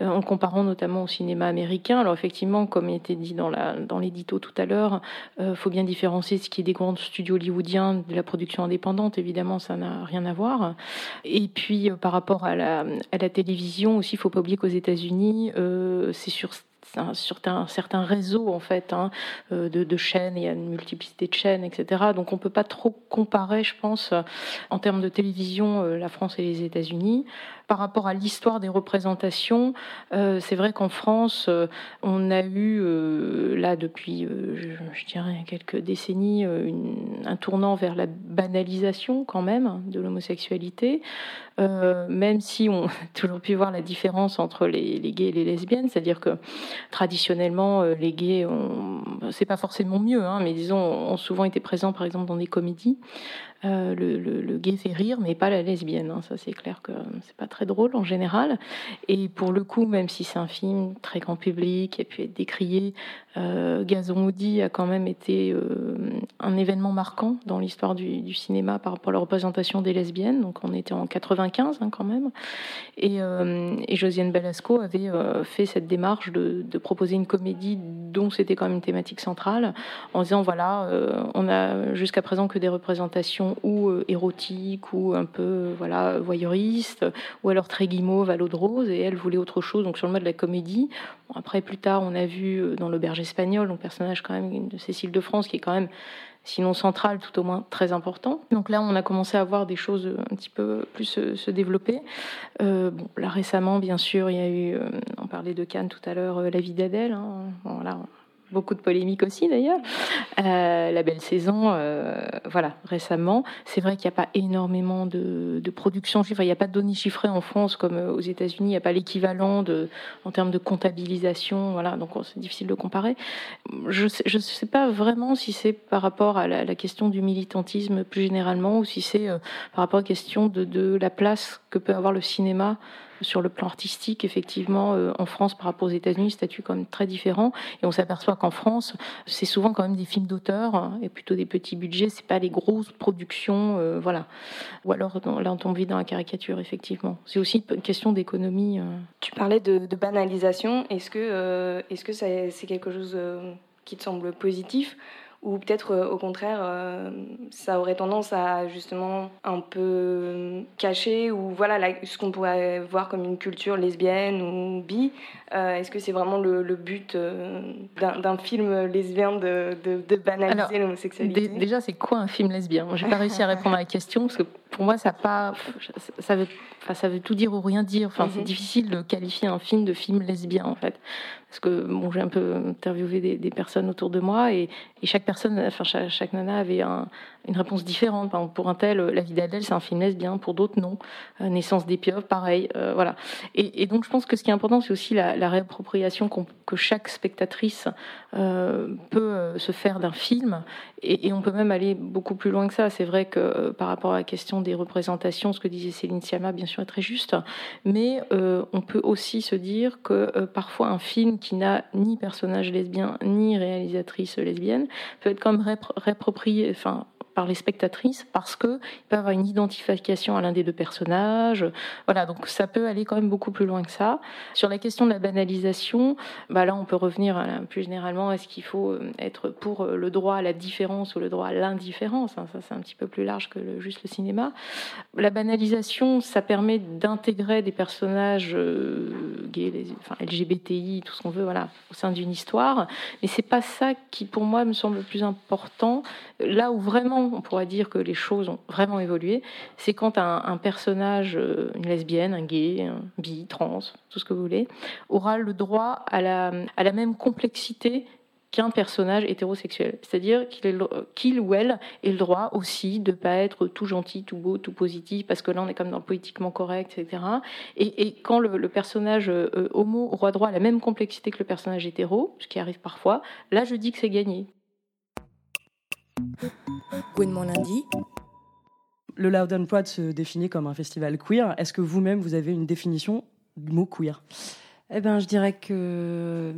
en comparant notamment au cinéma américain. Alors, effectivement, comme il était dit dans l'édito tout à l'heure, il faut bien différencier ce qui est des grands studios hollywoodiens de la production indépendante. Évidemment, ça n'a rien à voir. Et puis, par rapport à la télévision aussi, il faut pas oublier qu'aux États-Unis, euh, c'est sur sur un certain réseau en fait hein, euh, de, chaînes, il y a une multiplicité de chaînes, etc. Donc on peut pas trop comparer, je pense, en termes de télévision, euh, la France et les États-Unis. Par rapport à l'histoire des représentations, euh, c'est vrai qu'en France, euh, on a eu euh, là depuis, je, dirais, quelques décennies, un tournant vers la banalisation quand même de l'homosexualité. Même si on a toujours pu voir la différence entre les, gays et les lesbiennes, c'est-à-dire que traditionnellement, les gays, c'est pas forcément mieux, hein, mais disons, ont souvent été présents par exemple dans des comédies. Euh, le, le, le gay fait rire, mais pas la lesbienne. hein. Ça, c'est clair que c'est pas très drôle en général. Et pour le coup, même si c'est un film très grand public et puis être décrié, euh, Gazon maudit a quand même été euh, un événement marquant dans l'histoire du, cinéma par rapport à la représentation des lesbiennes. Donc, on était en 95 hein, quand même. Et, Josiane Balasco avait fait cette démarche de, de proposer une comédie dont c'était quand même une thématique centrale, en disant voilà, on a jusqu'à présent que des représentations ou euh, érotiques ou un peu euh, voilà voyeuristes, ou alors très guimauve à de rose, et elle voulait autre chose, donc sur le mode de la comédie. Après, plus tard, on a vu euh, dans l'auberge espagnole, donc personnage quand même de Cécile de France, qui est quand même sinon central, tout au moins très important. Donc là, on a commencé à voir des choses un petit peu plus se, développer. Euh, bon, là récemment, bien sûr, il y a eu, on parlait de Cannes tout à l'heure, La vie d'Adèle. Hein, bon, voilà, beaucoup de polémiques aussi d'ailleurs. Euh, la belle saison, euh, voilà, récemment. C'est vrai qu'il n'y a pas énormément de, de production chiffrée, il n'y a pas de données chiffrées en France comme euh, aux États-Unis, il n'y a pas l'équivalent en termes de comptabilisation, voilà, donc c'est difficile de comparer. Je ne sais, pas vraiment si c'est par rapport à la, question du militantisme plus généralement ou si c'est par rapport à la question de la place que peut avoir le cinéma sur le plan artistique, effectivement, euh, en France par rapport aux États-Unis, statut quand même très différent. Et on s'aperçoit qu'en France, c'est souvent quand même des films d'auteur hein, et plutôt des petits budgets. C'est pas les grosses productions, euh, voilà. Ou alors là, on tombe vite dans la caricature, effectivement. C'est aussi une question d'économie. euh. Tu parlais de, banalisation. Est-ce que est-ce que c'est quelque chose qui te semble positif? Ou peut-être euh, au contraire euh, ça aurait tendance à justement un peu cacher ou voilà la- ce qu'on pourrait voir comme une culture lesbienne ou bi. Euh, Est-ce que c'est vraiment le, le but euh, d'un film lesbien de, de, de banaliser l'homosexualité Dé- Déjà, c'est quoi un film lesbien? J'ai pas réussi à répondre à la question parce que pour moi, ça a pas, ça veut, ça veut tout dire ou rien dire. Enfin, c'est Mhm. difficile de qualifier un film de film lesbien en fait, parce que bon, j'ai un peu interviewé des, personnes autour de moi et, chaque personne, enfin chaque nana avait un- une réponse différente. Pour un tel, La vie d'Adèle, c'est un film lesbien. Pour d'autres, non. Euh, Naissance des pieuvres, pareil. euh, voilà. Et, donc, je pense que ce qui est important, c'est aussi la, réappropriation que chaque spectatrice euh, peut euh, se faire d'un film. Et, on peut même aller beaucoup plus loin que ça. C'est vrai que euh, par rapport à la question des représentations, ce que disait Céline Sciamma, bien sûr, est très juste. Mais euh, on peut aussi se dire que euh, parfois un film qui n'a ni personnage lesbien ni réalisatrice lesbienne peut être comme réapproprié, enfin par les spectatrices parce que il peut avoir une identification à l'un des deux personnages. Voilà, donc ça peut aller quand même beaucoup plus loin que ça. Sur la question de la banalisation, bah là on peut revenir la- plus généralement est-ce qu'il faut euh, être pour euh, le droit à la différence ou le droit à l'indifférence hein, Ça c'est un petit peu plus large que juste le cinéma. La banalisation, ça permet d'intégrer des personnages euh, gays, les- enfin LGBTI, tout ce qu'on veut, voilà, au sein d'une histoire. Mais c'est pas ça qui, pour moi, me semble le plus important. Là où vraiment on pourrait dire que les choses ont vraiment évolué, c'est quand un, personnage, euh, une lesbienne, un gay, un bi, trans, tout ce que vous voulez, aura le droit à la, même complexité qu'un personnage hétérosexuel. C'est-à-dire qu'il ou elle ait le droit aussi de pas être tout gentil, tout beau, tout positif, parce que là on est comme dans le politiquement correct, etc. Et, quand le, le personnage euh, homo aura droit à la même complexité que le personnage hétéro, ce qui arrive parfois, là je dis que c'est gagné. Gouinement lundi. Le Loud and Proud se définit comme un festival queer. Est-ce que vous-même, vous avez une définition du mot queer? Eh ben, je dirais que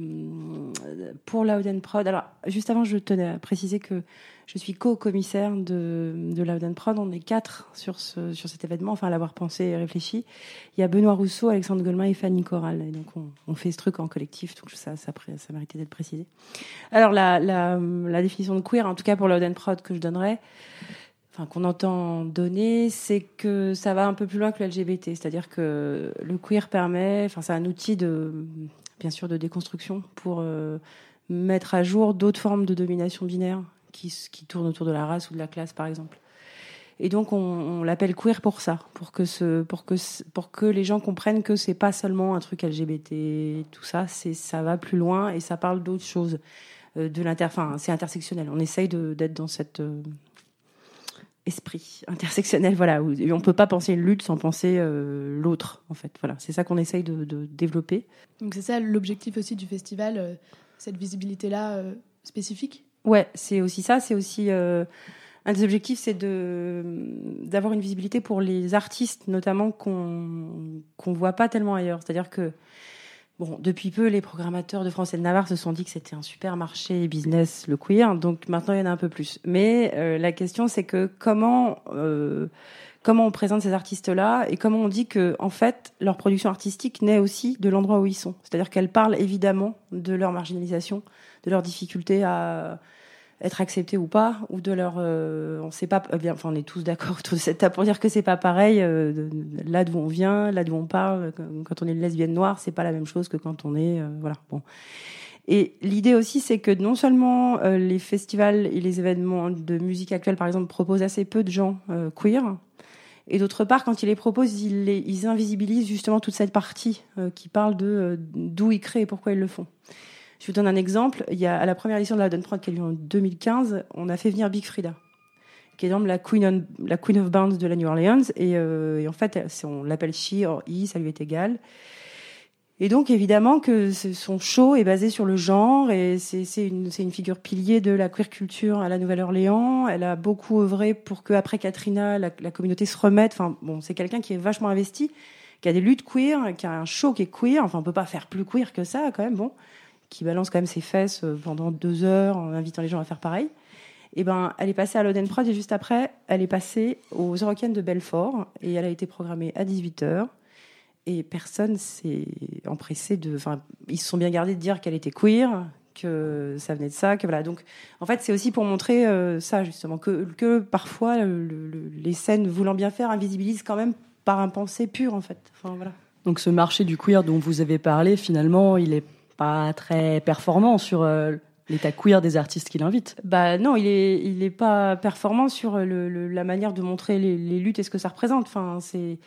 pour Loud Prod, alors juste avant, je tenais à préciser que je suis co-commissaire de, de Loud Prod. On est quatre sur, ce, sur cet événement, enfin l'avoir pensé et réfléchi. Il y a Benoît Rousseau, Alexandre Goldman et Fanny Corral. Et donc on, on fait ce truc en collectif, donc ça, ça, méritait d'être précisé. Alors la, la, la définition de queer, en tout cas pour Loud Prod que je donnerais, qu'on entend donner, c'est que ça va un peu plus loin que le LGBT, c'est-à-dire que le queer permet, enfin c'est un outil de, bien sûr, de déconstruction pour euh, mettre à jour d'autres formes de domination binaire qui, qui tournent autour de la race ou de la classe, par exemple. Et donc on, l'appelle queer pour ça, pour que ce, pour que pour que les gens comprennent que c'est pas seulement un truc LGBT, tout ça, c'est ça va plus loin et ça parle d'autres choses, euh, de l'inter, enfin c'est intersectionnel. On essaye d'être dans cette euh, esprit intersectionnel, voilà. Où on peut pas penser une lutte sans penser euh, l'autre, en fait. Voilà, c'est ça qu'on essaye de, de développer. Donc c'est ça l'objectif aussi du festival, euh, cette visibilité-là euh, spécifique? Ouais, c'est aussi ça. C'est aussi un des objectifs, c'est de d'avoir une visibilité pour les artistes, notamment qu'on qu'on voit pas tellement ailleurs. C'est-à-dire que bon, depuis peu, les programmateurs de France et de Navarre se sont dit que c'était un super marché business le queer. Donc maintenant, il y en a un peu plus. Mais euh, la question, c'est que comment euh, comment on présente ces artistes-là et comment on dit que en fait leur production artistique naît aussi de l'endroit où ils sont. C'est-à-dire qu'elle parle évidemment de leur marginalisation, de leur difficulté à être accepté ou pas, ou de leur, euh, on sait pas, euh, enfin on est tous d'accord autour de cette table pour dire que c'est pas pareil. euh, de- là d'où on vient, là d'où on parle, quand- on est une lesbienne noire, c'est pas la même chose que quand on est, euh, voilà, bon. Et l'idée aussi, c'est que non seulement euh, les festivals et les événements de musique actuelle, par exemple, proposent assez peu de gens queer, et d'autre part, quand ils les proposent, ils, ils invisibilisent justement toute cette partie qui parle de d'où ils créent et pourquoi ils le font. Je vous donne un exemple. Il y a, à la première édition de la Don Prod qui a lieu en 2015, on a fait venir Big Frida, qui est donc la Queen, la Queen of Bounce de la New Orleans. Et, euh, en fait, on l'appelle she or he, ça lui est égal. Et donc, évidemment, que son show est basé sur le genre et c'est une, une figure pilier de la queer culture à la Nouvelle-Orléans. Elle a beaucoup œuvré pour que, après Katrina, la, la communauté se remette. Enfin, bon, c'est quelqu'un qui est vachement investi, qui a des luttes queer, qui a un show qui est queer. Enfin, on peut pas faire plus queer que ça, quand même. Bon, qui balance quand même ses fesses euh, pendant deux heures en invitant les gens à faire pareil. Et ben, elle est passée à l'Oden Prod et juste après, elle est passée aux Eurocaines de Belfort et elle a été programmée à 18h. Et personne s'est empressé de. Enfin, ils se sont bien gardés de dire qu'elle était queer, que ça venait de ça, que voilà. Donc, en fait, c'est aussi pour montrer euh, ça, justement, que, parfois, le- le- les scènes voulant bien faire invisibilisent quand même par un pensée pur, en fait. Donc ce marché du queer dont vous avez parlé, finalement, il est pas très performant sur euh, l'état queer des artistes qu'il invite. Bah non, il est, il est pas performant sur le, le- la manière de montrer les, luttes et ce que ça représente. Enfin, c'est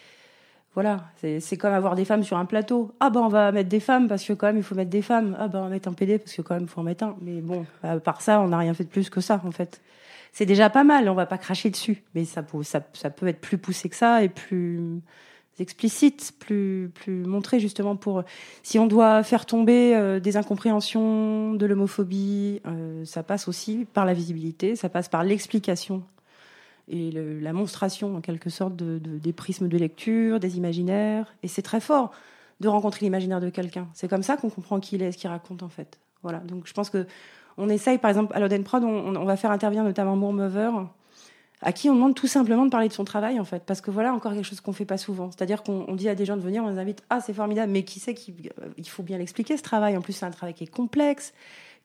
voilà, c'est comme avoir des femmes sur un plateau. Ah bah on va mettre des femmes parce que quand même il faut mettre des femmes. Ah bah on va mettre un PD parce que quand même il faut en mettre un. Mais bon, à part ça, on n'a rien fait de plus que ça en fait. C'est déjà pas mal, on va pas cracher dessus, mais ça peut, ça, ça peut être plus poussé que ça et plus explicite, plus, plus montré justement pour si on doit faire tomber euh, des incompréhensions, de l'homophobie, euh, ça passe aussi par la visibilité, ça passe par l'explication et la monstration en quelque sorte de, de- des prismes de lecture, des imaginaires. Et c'est très fort de rencontrer l'imaginaire de quelqu'un. C'est comme ça qu'on comprend qui il est, ce qu'il raconte en fait. Voilà. Donc je pense que on essaye, par exemple, à l'Oden Prod, on, va faire intervenir notamment Moore-Mover, à qui on demande tout simplement de parler de son travail en fait. Parce que voilà encore quelque chose qu'on fait pas souvent. C'est-à-dire qu'on on dit à des gens de venir, on les invite, ah c'est formidable, mais qui sait qu'il il faut bien l'expliquer ce travail. En plus c'est un travail qui est complexe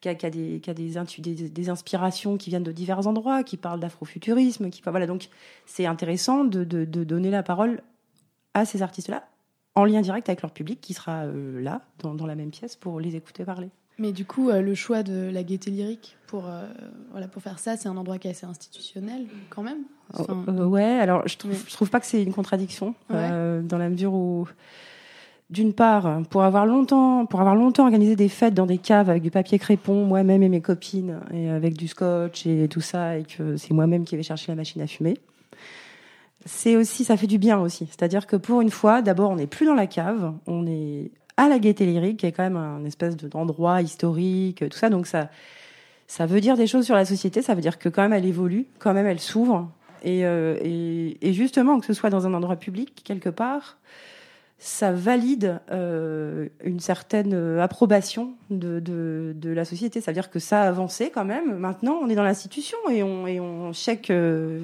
qui a, des, qui a des inspirations qui viennent de divers endroits, qui parlent d'afrofuturisme, qui voilà donc c'est intéressant de, de, de donner la parole à ces artistes-là en lien direct avec leur public qui sera euh, là dans, dans la même pièce pour les écouter parler. Mais du coup, euh, le choix de la gaieté lyrique pour, euh, voilà, pour faire ça, c'est un endroit qui est assez institutionnel quand même. Enfin, Euh, ouais, alors je trouve, je trouve pas que c'est une contradiction Ouais. euh, dans la mesure où, d'une part, pour avoir longtemps, pour avoir longtemps organisé des fêtes dans des caves avec du papier crépon, moi-même et mes copines, et avec du scotch et tout ça, et que c'est moi-même qui vais chercher la machine à fumer. C'est aussi, ça fait du bien aussi. C'est-à-dire que pour une fois, d'abord, on n'est plus dans la cave, on est à la Gaieté Lyrique, qui est quand même un espèce de- d'endroit historique, tout ça. Donc ça, ça veut dire des choses sur la société. Ça veut dire que quand même elle évolue, quand même elle s'ouvre. Et, euh, justement, que ce soit dans un endroit public quelque part, ça valide euh, une certaine euh, approbation de, de, la société. C'est-à-dire que ça a avancé quand même. Maintenant, on est dans l'institution et on, check,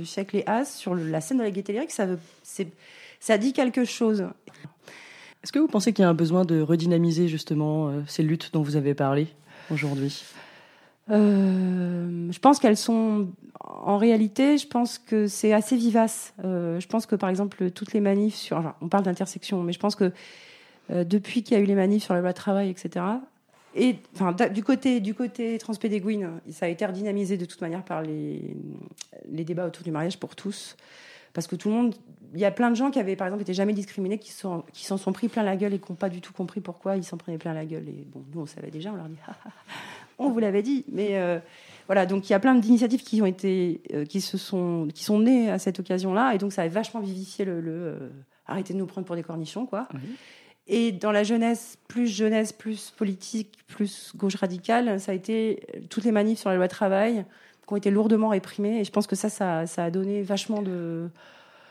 check les as sur la scène de la gaieté lyrique. Ça, veut- ça dit quelque chose. Est-ce que vous pensez qu'il y a un besoin de redynamiser justement euh, ces luttes dont vous avez parlé aujourd'hui? Euh, je pense qu'elles sont, en réalité, je pense que c'est assez vivace. Euh, je pense que par exemple toutes les manifs sur, enfin, on parle d'intersection, mais je pense que depuis qu'il y a eu les manifs sur la loi de travail, etc. Et enfin du côté du côté transpédéguine, ça a été redynamisé de toute manière par les les débats autour du mariage pour tous, parce que tout le monde, il y a plein de gens qui avaient par exemple été jamais discriminés, qui sont qui s'en sont pris plein la gueule et qui n'ont pas du tout compris pourquoi ils s'en prenaient plein la gueule. Et bon, nous on savait déjà, on leur dit on vous l'avait dit, mais euh, voilà, donc il y a plein d'initiatives qui ont été, euh, qui se sont, qui sont nées à cette occasion-là, et donc ça a vachement vivifié le, le, euh, arrêtez de nous prendre pour des cornichons, quoi. Et dans la jeunesse, plus jeunesse, plus politique, plus gauche radicale, ça a été toutes les manifs sur la loi travail qui ont été lourdement réprimées, et je pense que ça, ça, ça a donné vachement de,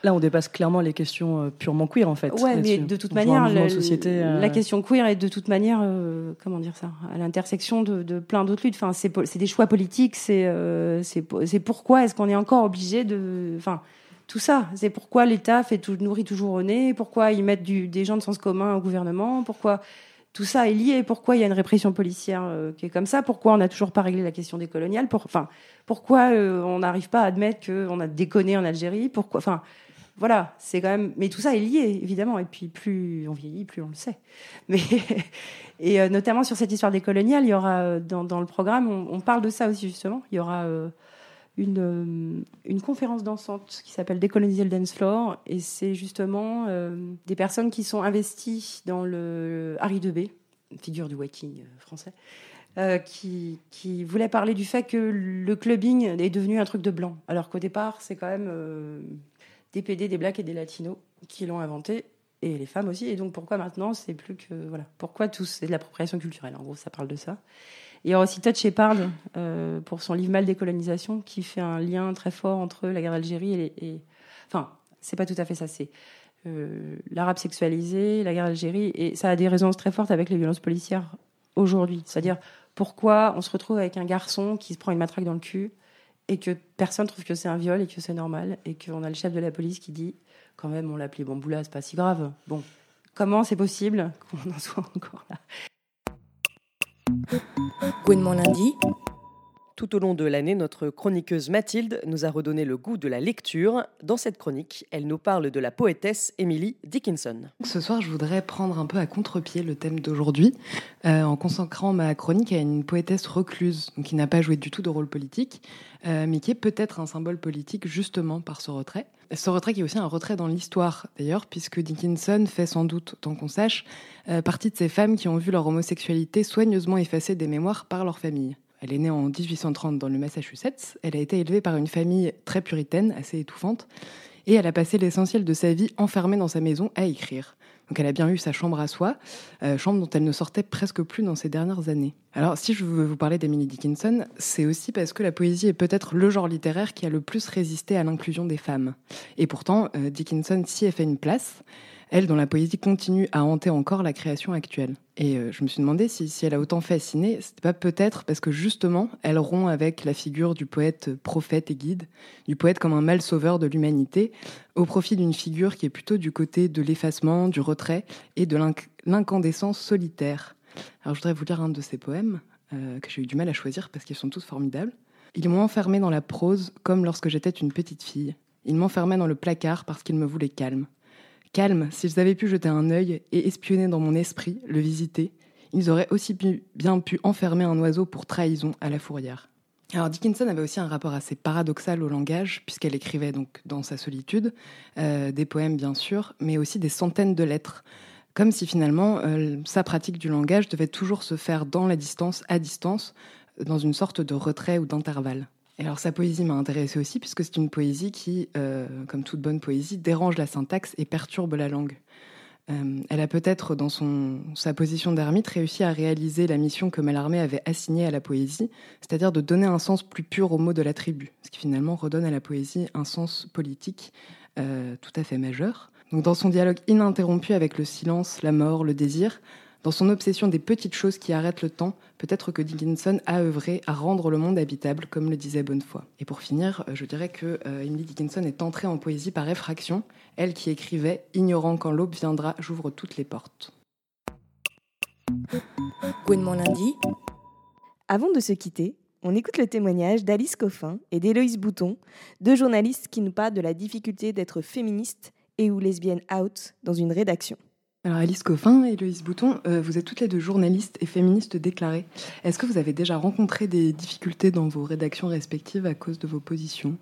Là, on dépasse clairement les questions euh, purement queer en fait. Ouais, mais de toute On manière, société, euh, la question queer est de toute manière, euh, comment dire ça, à l'intersection de, de plein d'autres luttes. Enfin, c'est des choix politiques. C'est euh, c'est po- c'est pourquoi est-ce qu'on est encore obligé de, enfin, tout ça. C'est pourquoi l'État fait tout, nourrit toujours au nez. Pourquoi ils mettent du, des gens de sens commun au gouvernement. Pourquoi tout ça est lié. Pourquoi il y a une répression policière euh, qui est comme ça? Pourquoi on n'a toujours pas réglé la question des coloniales? Pourquoi euh, on n'arrive pas à admettre qu'on a déconné en Algérie? Pourquoi, enfin voilà, c'est quand même. Mais tout ça est lié, évidemment. Et puis, plus on vieillit, plus on le sait. Mais et euh, notamment sur cette histoire des coloniales, il y aura dans, le programme, on, on parle de ça aussi justement. Il y aura une euh, une conférence dansante qui s'appelle Décoloniser le dance floor, et c'est justement euh, des personnes qui sont investies dans le Harry Debé, figure du waking euh, français. qui, qui voulait parler du fait que le clubbing est devenu un truc de blanc, alors qu'au départ, c'est quand même des PD, des blacks et des latinos qui l'ont inventé, et les femmes aussi. Et donc pourquoi maintenant, c'est plus que voilà, pourquoi tout c'est de l'appropriation culturelle. En gros, ça parle de ça. Il y a aussi Todd Shepard euh, pour son livre Mal décolonisation, qui fait un lien très fort entre la guerre d'Algérie et, et enfin, c'est pas tout à fait ça. C'est euh, l'arabe sexualisé, la guerre d'Algérie, et ça a des résonances très fortes avec les violences policières aujourd'hui. C'est-à-dire pourquoi on se retrouve avec un garçon qui se prend une matraque dans le cul et que personne trouve que c'est un viol et que c'est normal et qu'on a le chef de la police qui dit quand même on l'appelait Bamboula, c'est pas si grave. Bon, comment c'est possible qu'on en soit encore là? Gouinement lundi. Tout au long de l'année, notre chroniqueuse Mathilde nous a redonné le goût de la lecture. Dans cette chronique, elle nous parle de la poétesse Emily Dickinson. Ce soir, je voudrais prendre un peu à contre-pied le thème d'aujourd'hui, euh, en consacrant ma chronique à une poétesse recluse, donc qui n'a pas joué du tout de rôle politique, euh, mais qui est peut-être un symbole politique justement par ce retrait. Ce retrait est aussi un retrait dans l'histoire, d'ailleurs, puisque Dickinson fait sans doute, tant qu'on sache, euh, partie de ces femmes qui ont vu leur homosexualité soigneusement effacée des mémoires par leur famille. Elle est née en 1830 dans le Massachusetts. Elle a été élevée par une famille très puritaine, assez étouffante, et elle a passé l'essentiel de sa vie enfermée dans sa maison à écrire. Donc elle a bien eu sa chambre à soi, euh, chambre dont elle ne sortait presque plus dans ces dernières années. Alors si je veux vous parler d'Emily Dickinson, c'est aussi parce que la poésie est peut-être le genre littéraire qui a le plus résisté à l'inclusion des femmes. Et pourtant, euh, Dickinson s'y a fait une place, elle dont la poésie continue à hanter encore la création actuelle. Et euh, je me suis demandé si, si elle a autant fasciné, c'était pas peut-être parce que justement, elle rompt avec la figure du poète prophète et guide, du poète comme un mal sauveur de l'humanité, au profit d'une figure qui est plutôt du côté de l'effacement, du retrait et de l'inc- l'incandescence solitaire. Alors je voudrais vous lire un de ses poèmes, euh, que j'ai eu du mal à choisir parce qu'ils sont tous formidables. Ils m'ont enfermé dans la prose comme lorsque j'étais une petite fille. Ils m'enfermaient dans le placard parce qu'ils me voulaient calme. Calme, s'ils avaient pu jeter un œil et espionner dans mon esprit, le visiter, ils auraient aussi bien pu enfermer un oiseau pour trahison à la fourrière. Alors Dickinson avait aussi un rapport assez paradoxal au langage, puisqu'elle écrivait donc dans sa solitude euh, des poèmes bien sûr, mais aussi des centaines de lettres, comme si finalement euh, sa pratique du langage devait toujours se faire dans la distance, à distance, dans une sorte de retrait ou d'intervalle. Alors sa poésie m'a intéressée aussi, puisque c'est une poésie qui, euh, comme toute bonne poésie, dérange la syntaxe et perturbe la langue. Euh, elle a peut-être, dans son, sa position d'ermite, réussi à réaliser la mission que Mallarmé avait assignée à la poésie, c'est-à-dire de donner un sens plus pur aux mots de la tribu, ce qui finalement redonne à la poésie un sens politique euh, tout à fait majeur. Donc dans son dialogue ininterrompu avec le silence, la mort, le désir, dans son obsession des petites choses qui arrêtent le temps, peut-être que Dickinson a œuvré à rendre le monde habitable, comme le disait Bonnefoy. Et pour finir, euh, je dirais que euh, Emily Dickinson est entrée en poésie par effraction, elle qui écrivait Ignorant quand l'aube viendra, j'ouvre toutes les portes. Gouinement lundi. Avant de se quitter, on écoute le témoignage d'Alice Coffin et d'Héloïse Bouton, deux journalistes qui nous parlent de la difficulté d'être féministe et ou lesbienne out dans une rédaction. Alors Alice Coffin et Loïs Bouton, euh, vous êtes toutes les deux journalistes et féministes déclarées. Est-ce que vous avez déjà rencontré des difficultés dans vos rédactions respectives à cause de vos positions?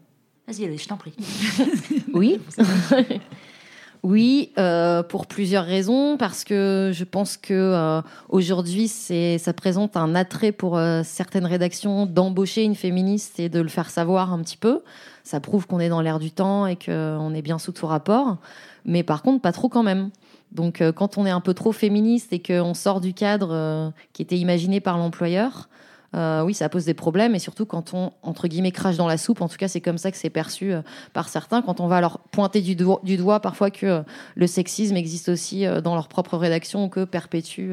Vas-y, allez, je t'en prie. Oui. oui, euh, pour plusieurs raisons, parce que je pense que euh, aujourd'hui, c'est, ça présente un attrait pour euh, certaines rédactions d'embaucher une féministe et de le faire savoir un petit peu. Ça prouve qu'on est dans l'air du temps et qu'on est bien sous tout rapport, mais par contre, pas trop quand même. Donc, euh, quand on est un peu trop féministe et qu'on sort du cadre euh, qui était imaginé par l'employeur, euh, oui, ça pose des problèmes. Et surtout quand on, entre guillemets, crache dans la soupe, en tout cas, c'est comme ça que c'est perçu euh, par certains, quand on va leur pointer du, do- du doigt parfois que euh, le sexisme existe aussi dans leur propre rédaction ou que perpétue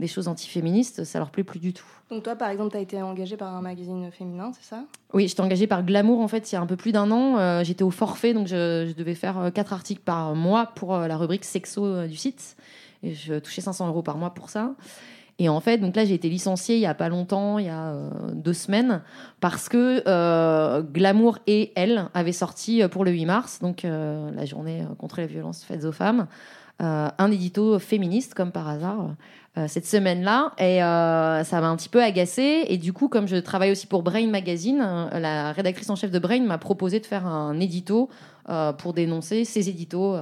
des choses antiféministes, ça leur plaît plus du tout. Donc toi, par exemple, tu as été engagée par un magazine féminin, c'est ça? Oui, j'étais engagée par Glamour en fait il y a un peu plus d'un an. J'étais au forfait, donc je, je devais faire quatre articles par mois pour la rubrique sexo du site. Et je touchais 500 euros par mois pour ça. Et en fait, donc là, j'ai été licenciée il y a pas longtemps, il y a euh, deux semaines, parce que euh, Glamour et Elle avaient sorti euh, pour le 8 mars, donc la journée contre les violences faites aux femmes, un édito féministe, comme par hasard, cette semaine-là. Et ça m'a un petit peu agacée. Et du coup, comme je travaille aussi pour Brain Magazine, la rédactrice en chef de Brain m'a proposé de faire un édito pour dénoncer ces éditos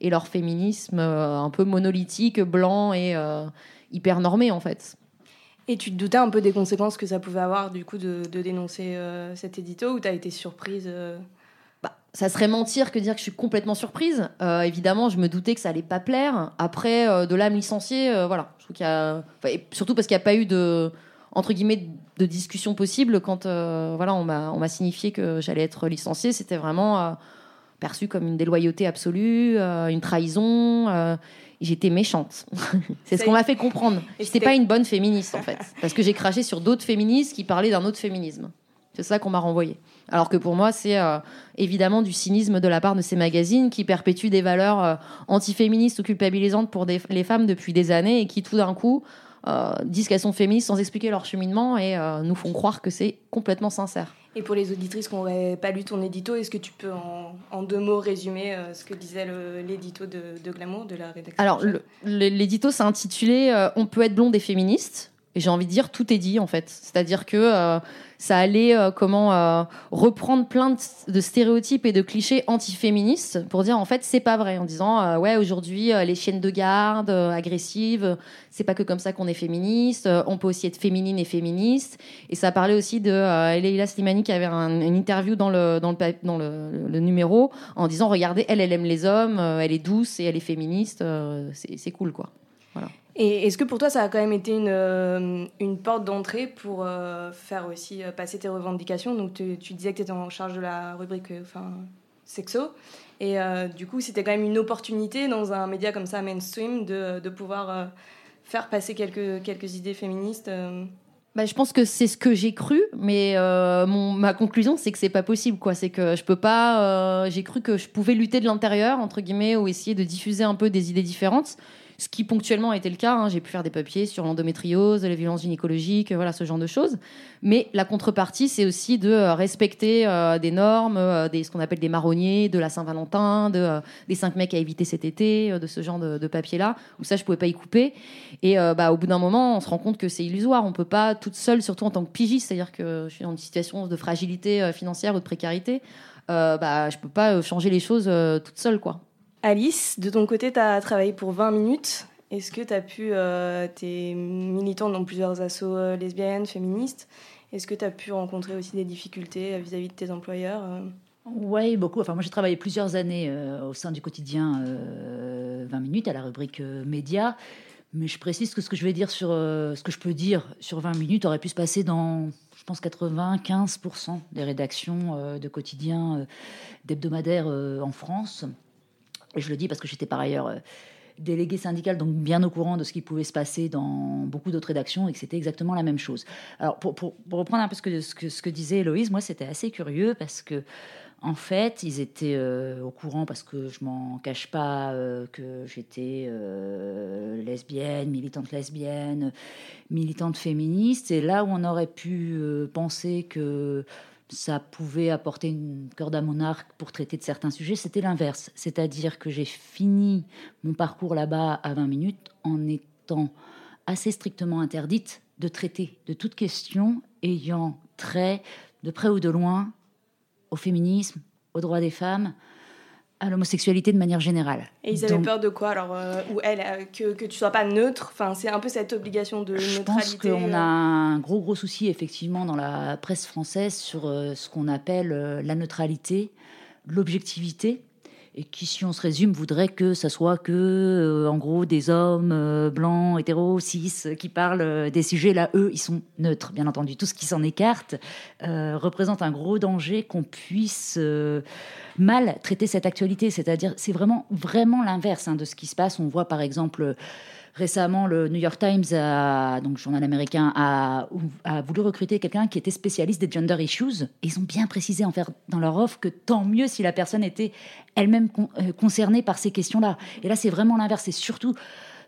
et leur féminisme un peu monolithique, blanc et hyper normé, en fait. Et tu te doutais un peu des conséquences que ça pouvait avoir du coup de, de dénoncer euh, cet édito ou tu as été surprise euh ça serait mentir que dire que je suis complètement surprise. Euh, évidemment, je me doutais que ça allait pas plaire. Après, de là me licencier, voilà. Je trouve qu'il y a, enfin, et surtout parce qu'il n'y a pas eu de entre guillemets de discussion possible quand voilà on m'a on m'a signifié que j'allais être licenciée. C'était vraiment euh, perçu comme une déloyauté absolue, euh, une trahison. euh, J'étais méchante. C'est ce qu'on m'a fait comprendre. J'étais pas une bonne féministe en fait, parce que j'ai craché sur d'autres féministes qui parlaient d'un autre féminisme. C'est ça qu'on m'a renvoyé. Alors que pour moi, c'est euh, évidemment du cynisme de la part de ces magazines qui perpétuent des valeurs antiféministes ou culpabilisantes pour des- les femmes depuis des années et qui tout d'un coup disent qu'elles sont féministes sans expliquer leur cheminement et nous font croire que c'est complètement sincère. Et pour les auditrices qui n'auraient pas lu ton édito, est-ce que tu peux en, deux mots résumer euh, ce que disait l'édito de, Glamour, de la rédaction Alors, l'édito s'est intitulé euh, On peut être blonde et féministe. J'ai envie de dire, tout est dit en fait. C'est-à-dire que euh, ça allait euh, comment euh, reprendre plein de, stéréotypes et de clichés antiféministes pour dire en fait c'est pas vrai en disant ouais aujourd'hui les chiennes de garde agressives c'est pas que comme ça qu'on est féministe on peut aussi être féminine et féministe. Et ça parlait aussi de Leila Slimani qui avait un- une interview dans le dans le numéro en disant regardez elle elle aime les hommes elle est douce et elle est féministe c'est cool quoi. Voilà Et est-ce que pour toi, ça a quand même été une, euh, une porte d'entrée pour euh, faire aussi euh, passer tes revendications? Donc, tu, disais que tu étais en charge de la rubrique enfin, sexo. Et du coup, c'était quand même une opportunité dans un média comme ça, mainstream, de, de pouvoir faire passer quelques, quelques idées féministes. Bah, je pense que c'est ce que j'ai cru, mais mon, ma conclusion, c'est que c'est pas possible, quoi. C'est que je peux pas. j'ai cru que je pouvais lutter de l'intérieur, entre guillemets, ou essayer de diffuser un peu des idées différentes. Ce qui ponctuellement a été le cas. hein. J'ai pu faire des papiers sur l'endométriose, les violences gynécologiques, voilà, ce genre de choses. Mais la contrepartie, c'est aussi de euh, respecter euh, des normes, euh, des, ce qu'on appelle des marronniers, de la Saint-Valentin, de, des cinq mecs à éviter cet été, de ce genre de, de papier-là, où ça, je pouvais pas y couper. Et bah, au bout d'un moment, on se rend compte que c'est illusoire. On peut pas toute seule, surtout en tant que pigiste, c'est-à-dire que je suis dans une situation de fragilité financière ou de précarité. Bah, je peux pas changer les choses toute seule, quoi. Alice, de ton côté, tu as travaillé pour 20 minutes. Est-ce que tu as pu. Euh, tu es militante dans plusieurs assos euh, lesbiennes, féministes. Est-ce que tu as pu rencontrer aussi des difficultés euh, vis-à-vis de tes employeurs euh? Oui, beaucoup. Enfin, moi, j'ai travaillé plusieurs années au sein du quotidien euh, 20 minutes à la rubrique médias. Mais je précise que ce que je vais dire sur ce que je peux dire sur 20 minutes aurait pu se passer dans, je pense, 95% des rédactions de quotidiens d'hebdomadaires en France. Je le dis parce que j'étais par ailleurs euh, déléguée syndicale, donc bien au courant de ce qui pouvait se passer dans beaucoup d'autres rédactions et que c'était exactement la même chose. Alors, pour, reprendre un peu ce que, disait Héloïse, moi, c'était assez curieux parce que, en fait, ils étaient euh, au courant parce que je m'en cache pas euh, que j'étais lesbienne, militante lesbienne, militante féministe. Et là où on aurait pu penser que ça pouvait apporter une corde à mon arc pour traiter de certains sujets, c'était l'inverse. C'est-à-dire que j'ai fini mon parcours là-bas à 20 minutes en étant assez strictement interdite de traiter de toute question ayant trait, de près ou de loin, au féminisme, aux droits des femmes, à l'homosexualité de manière générale. Et ils avaient Donc, peur de quoi alors euh, Ou elle, euh, que, que tu sois pas neutre Enfin, c'est un peu cette obligation de Je pense neutralité. qu'on euh. a un gros gros souci effectivement dans la presse française sur euh, ce qu'on appelle la neutralité, l'objectivité, et qui, si on se résume, voudrait que ça soit que, euh, en gros, des hommes euh, blancs, hétéros, cis, euh, qui parlent des sujets. Là, eux, ils sont neutres, bien entendu. Tout ce qui s'en écarte représente un gros danger qu'on puisse mal traiter cette actualité. C'est-à-dire, c'est vraiment vraiment l'inverse hein, de ce qui se passe. On voit par exemple récemment le New York Times, a, donc journal américain, a, voulu recruter quelqu'un qui était spécialiste des gender issues. Ils ont bien précisé en faire dans leur offre que tant mieux si la personne était elle-même euh, concernée par ces questions-là. Et là, c'est vraiment l'inverse. C'est surtout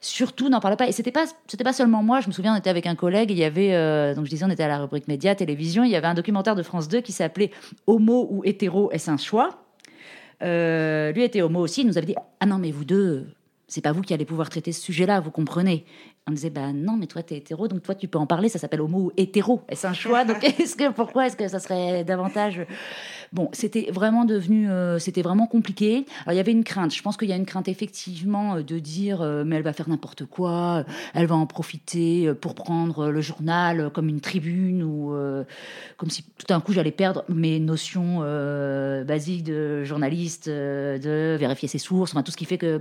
surtout n'en parle pas et c'était pas c'était pas seulement moi je me souviens on était avec un collègue il y avait euh, donc je disais on était à la rubrique média télévision il y avait un documentaire de France 2 qui s'appelait homo ou hétéro est-ce un choix? Euh, lui était homo aussi, il nous avait dit Ah non, mais vous deux, c'est pas vous qui allez pouvoir traiter ce sujet-là, vous comprenez On disait Bah non, mais toi, t'es hétéro, donc toi, tu peux en parler, ça s'appelle homo hétéro. Est-ce un choix? Donc, est-ce que, pourquoi est-ce que ça serait davantage. Bon, c'était vraiment devenu. euh, c'était vraiment compliqué. Alors, il y avait une crainte. Je pense qu'il y a une crainte, effectivement, euh, de dire euh, Mais elle va faire n'importe quoi, elle va en profiter pour prendre le journal comme une tribune ou comme si tout d'un coup, j'allais perdre mes notions basiques de journaliste, de vérifier ses sources, enfin tout ce qui fait que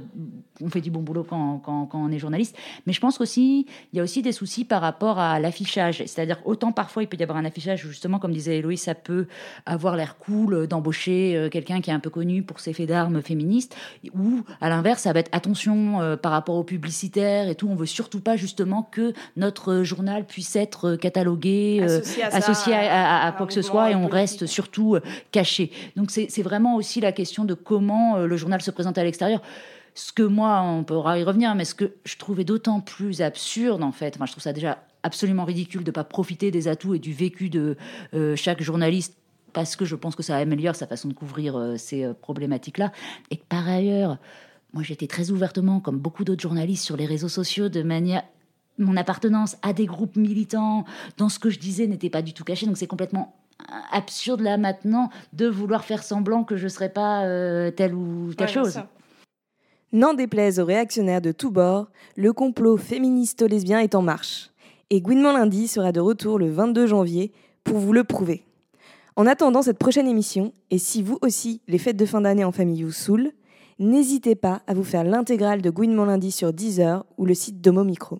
on fait du bon boulot quand, quand, on est journaliste. Mais je pense qu'aussi, il y a aussi des soucis par rapport à l'affichage. C'est-à-dire, autant parfois il peut y avoir un affichage où justement, comme disait Héloïse, ça peut avoir l'air cool euh, d'embaucher euh, quelqu'un qui est un peu connu pour ses faits d'armes féministes, ou à l'inverse, ça va être attention euh, par rapport aux publicitaires et tout. On veut surtout pas justement que notre journal puisse être catalogué, Associé à ça, associé à, à- à à un quoi que ce soit, et on politique. reste surtout caché. Donc c'est vraiment aussi la question de comment le journal se présente à l'extérieur. Ce que moi, on pourra y revenir, mais ce que je trouvais d'autant plus absurde, en fait, moi je trouve ça déjà absolument ridicule de ne pas profiter des atouts et du vécu de euh, chaque journaliste parce que je pense que ça améliore sa façon de couvrir euh, ces euh, problématiques-là. Et que par ailleurs, moi j'étais très ouvertement, comme beaucoup d'autres journalistes, sur les réseaux sociaux de manière mon appartenance à des groupes militants dans ce que je disais n'était pas du tout caché. Donc c'est complètement absurde là maintenant de vouloir faire semblant que je ne serais pas euh, telle ou telle Ouais, chose. N'en déplaise aux réactionnaires de tous bords, le complot féministo-lesbien est en marche. Et Gouinement Lundi sera de retour le 22 janvier pour vous le prouver. En attendant cette prochaine émission, et si vous aussi les fêtes de fin d'année en famille vous saoulent, n'hésitez pas à vous faire l'intégrale de Gouinement Lundi sur Deezer ou le site d'Homo Micro.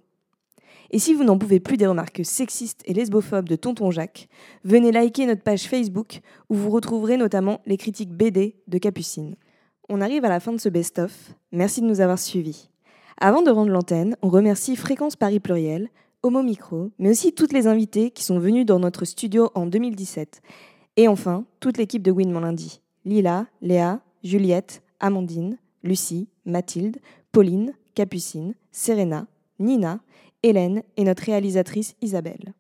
Et si vous n'en pouvez plus des remarques sexistes et lesbophobes de Tonton Jacques, venez liker notre page Facebook où vous retrouverez notamment les critiques BD de Capucine. On arrive à la fin de ce best-of. Merci de nous avoir suivis. Avant de rendre l'antenne, on remercie Fréquence Paris Pluriel, Homo Micro, mais aussi toutes les invités qui sont venus dans notre studio en 2017. Et enfin, toute l'équipe de Winman Lundi. Lila, Léa, Juliette, Amandine, Lucie, Mathilde, Pauline, Capucine, Serena, Nina, Hélène et notre réalisatrice Isabelle.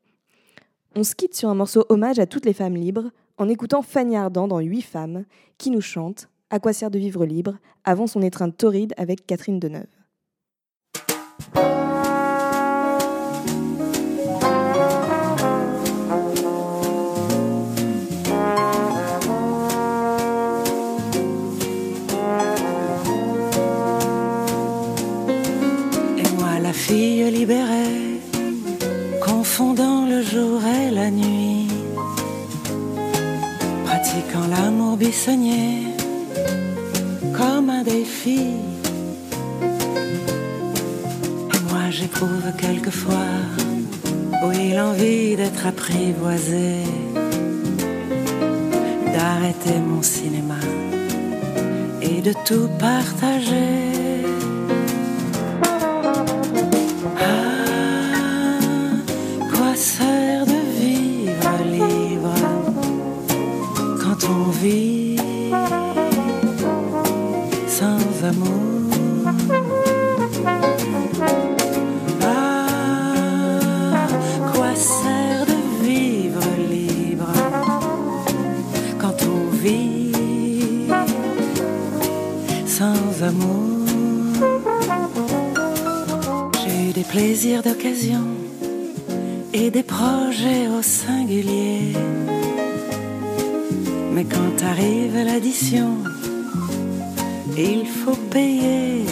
On se quitte sur un morceau hommage à toutes les femmes libres en écoutant Fanny Ardant dans Huit femmes qui nous chante À quoi sert de vivre libre avant son étreinte torride avec Catherine Deneuve. Confondant le jour et la nuit, pratiquant l'amour buissonnier comme un défi. Et moi, j'éprouve quelquefois, l'envie d'être apprivoisée, d'arrêter mon cinéma et de tout partager. On vit sans amour? Ah, quoi sert de vivre libre quand on vit sans amour? J'ai eu des plaisirs d'occasion et des projets au singulier. Mais quand arrive l'addition, il faut payer.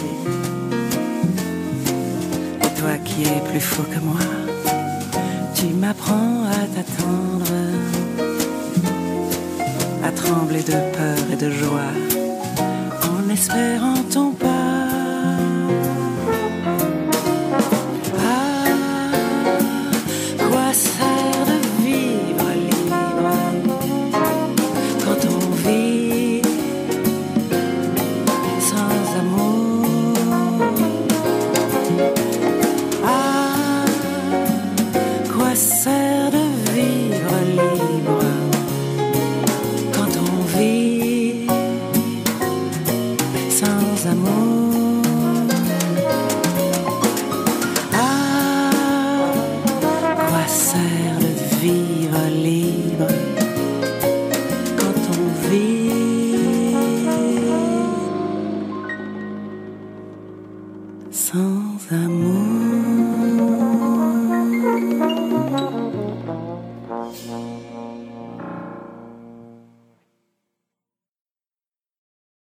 Et toi qui es plus fou que moi, tu m'apprends à t'attendre, à trembler de peur et de joie, en espérant ton.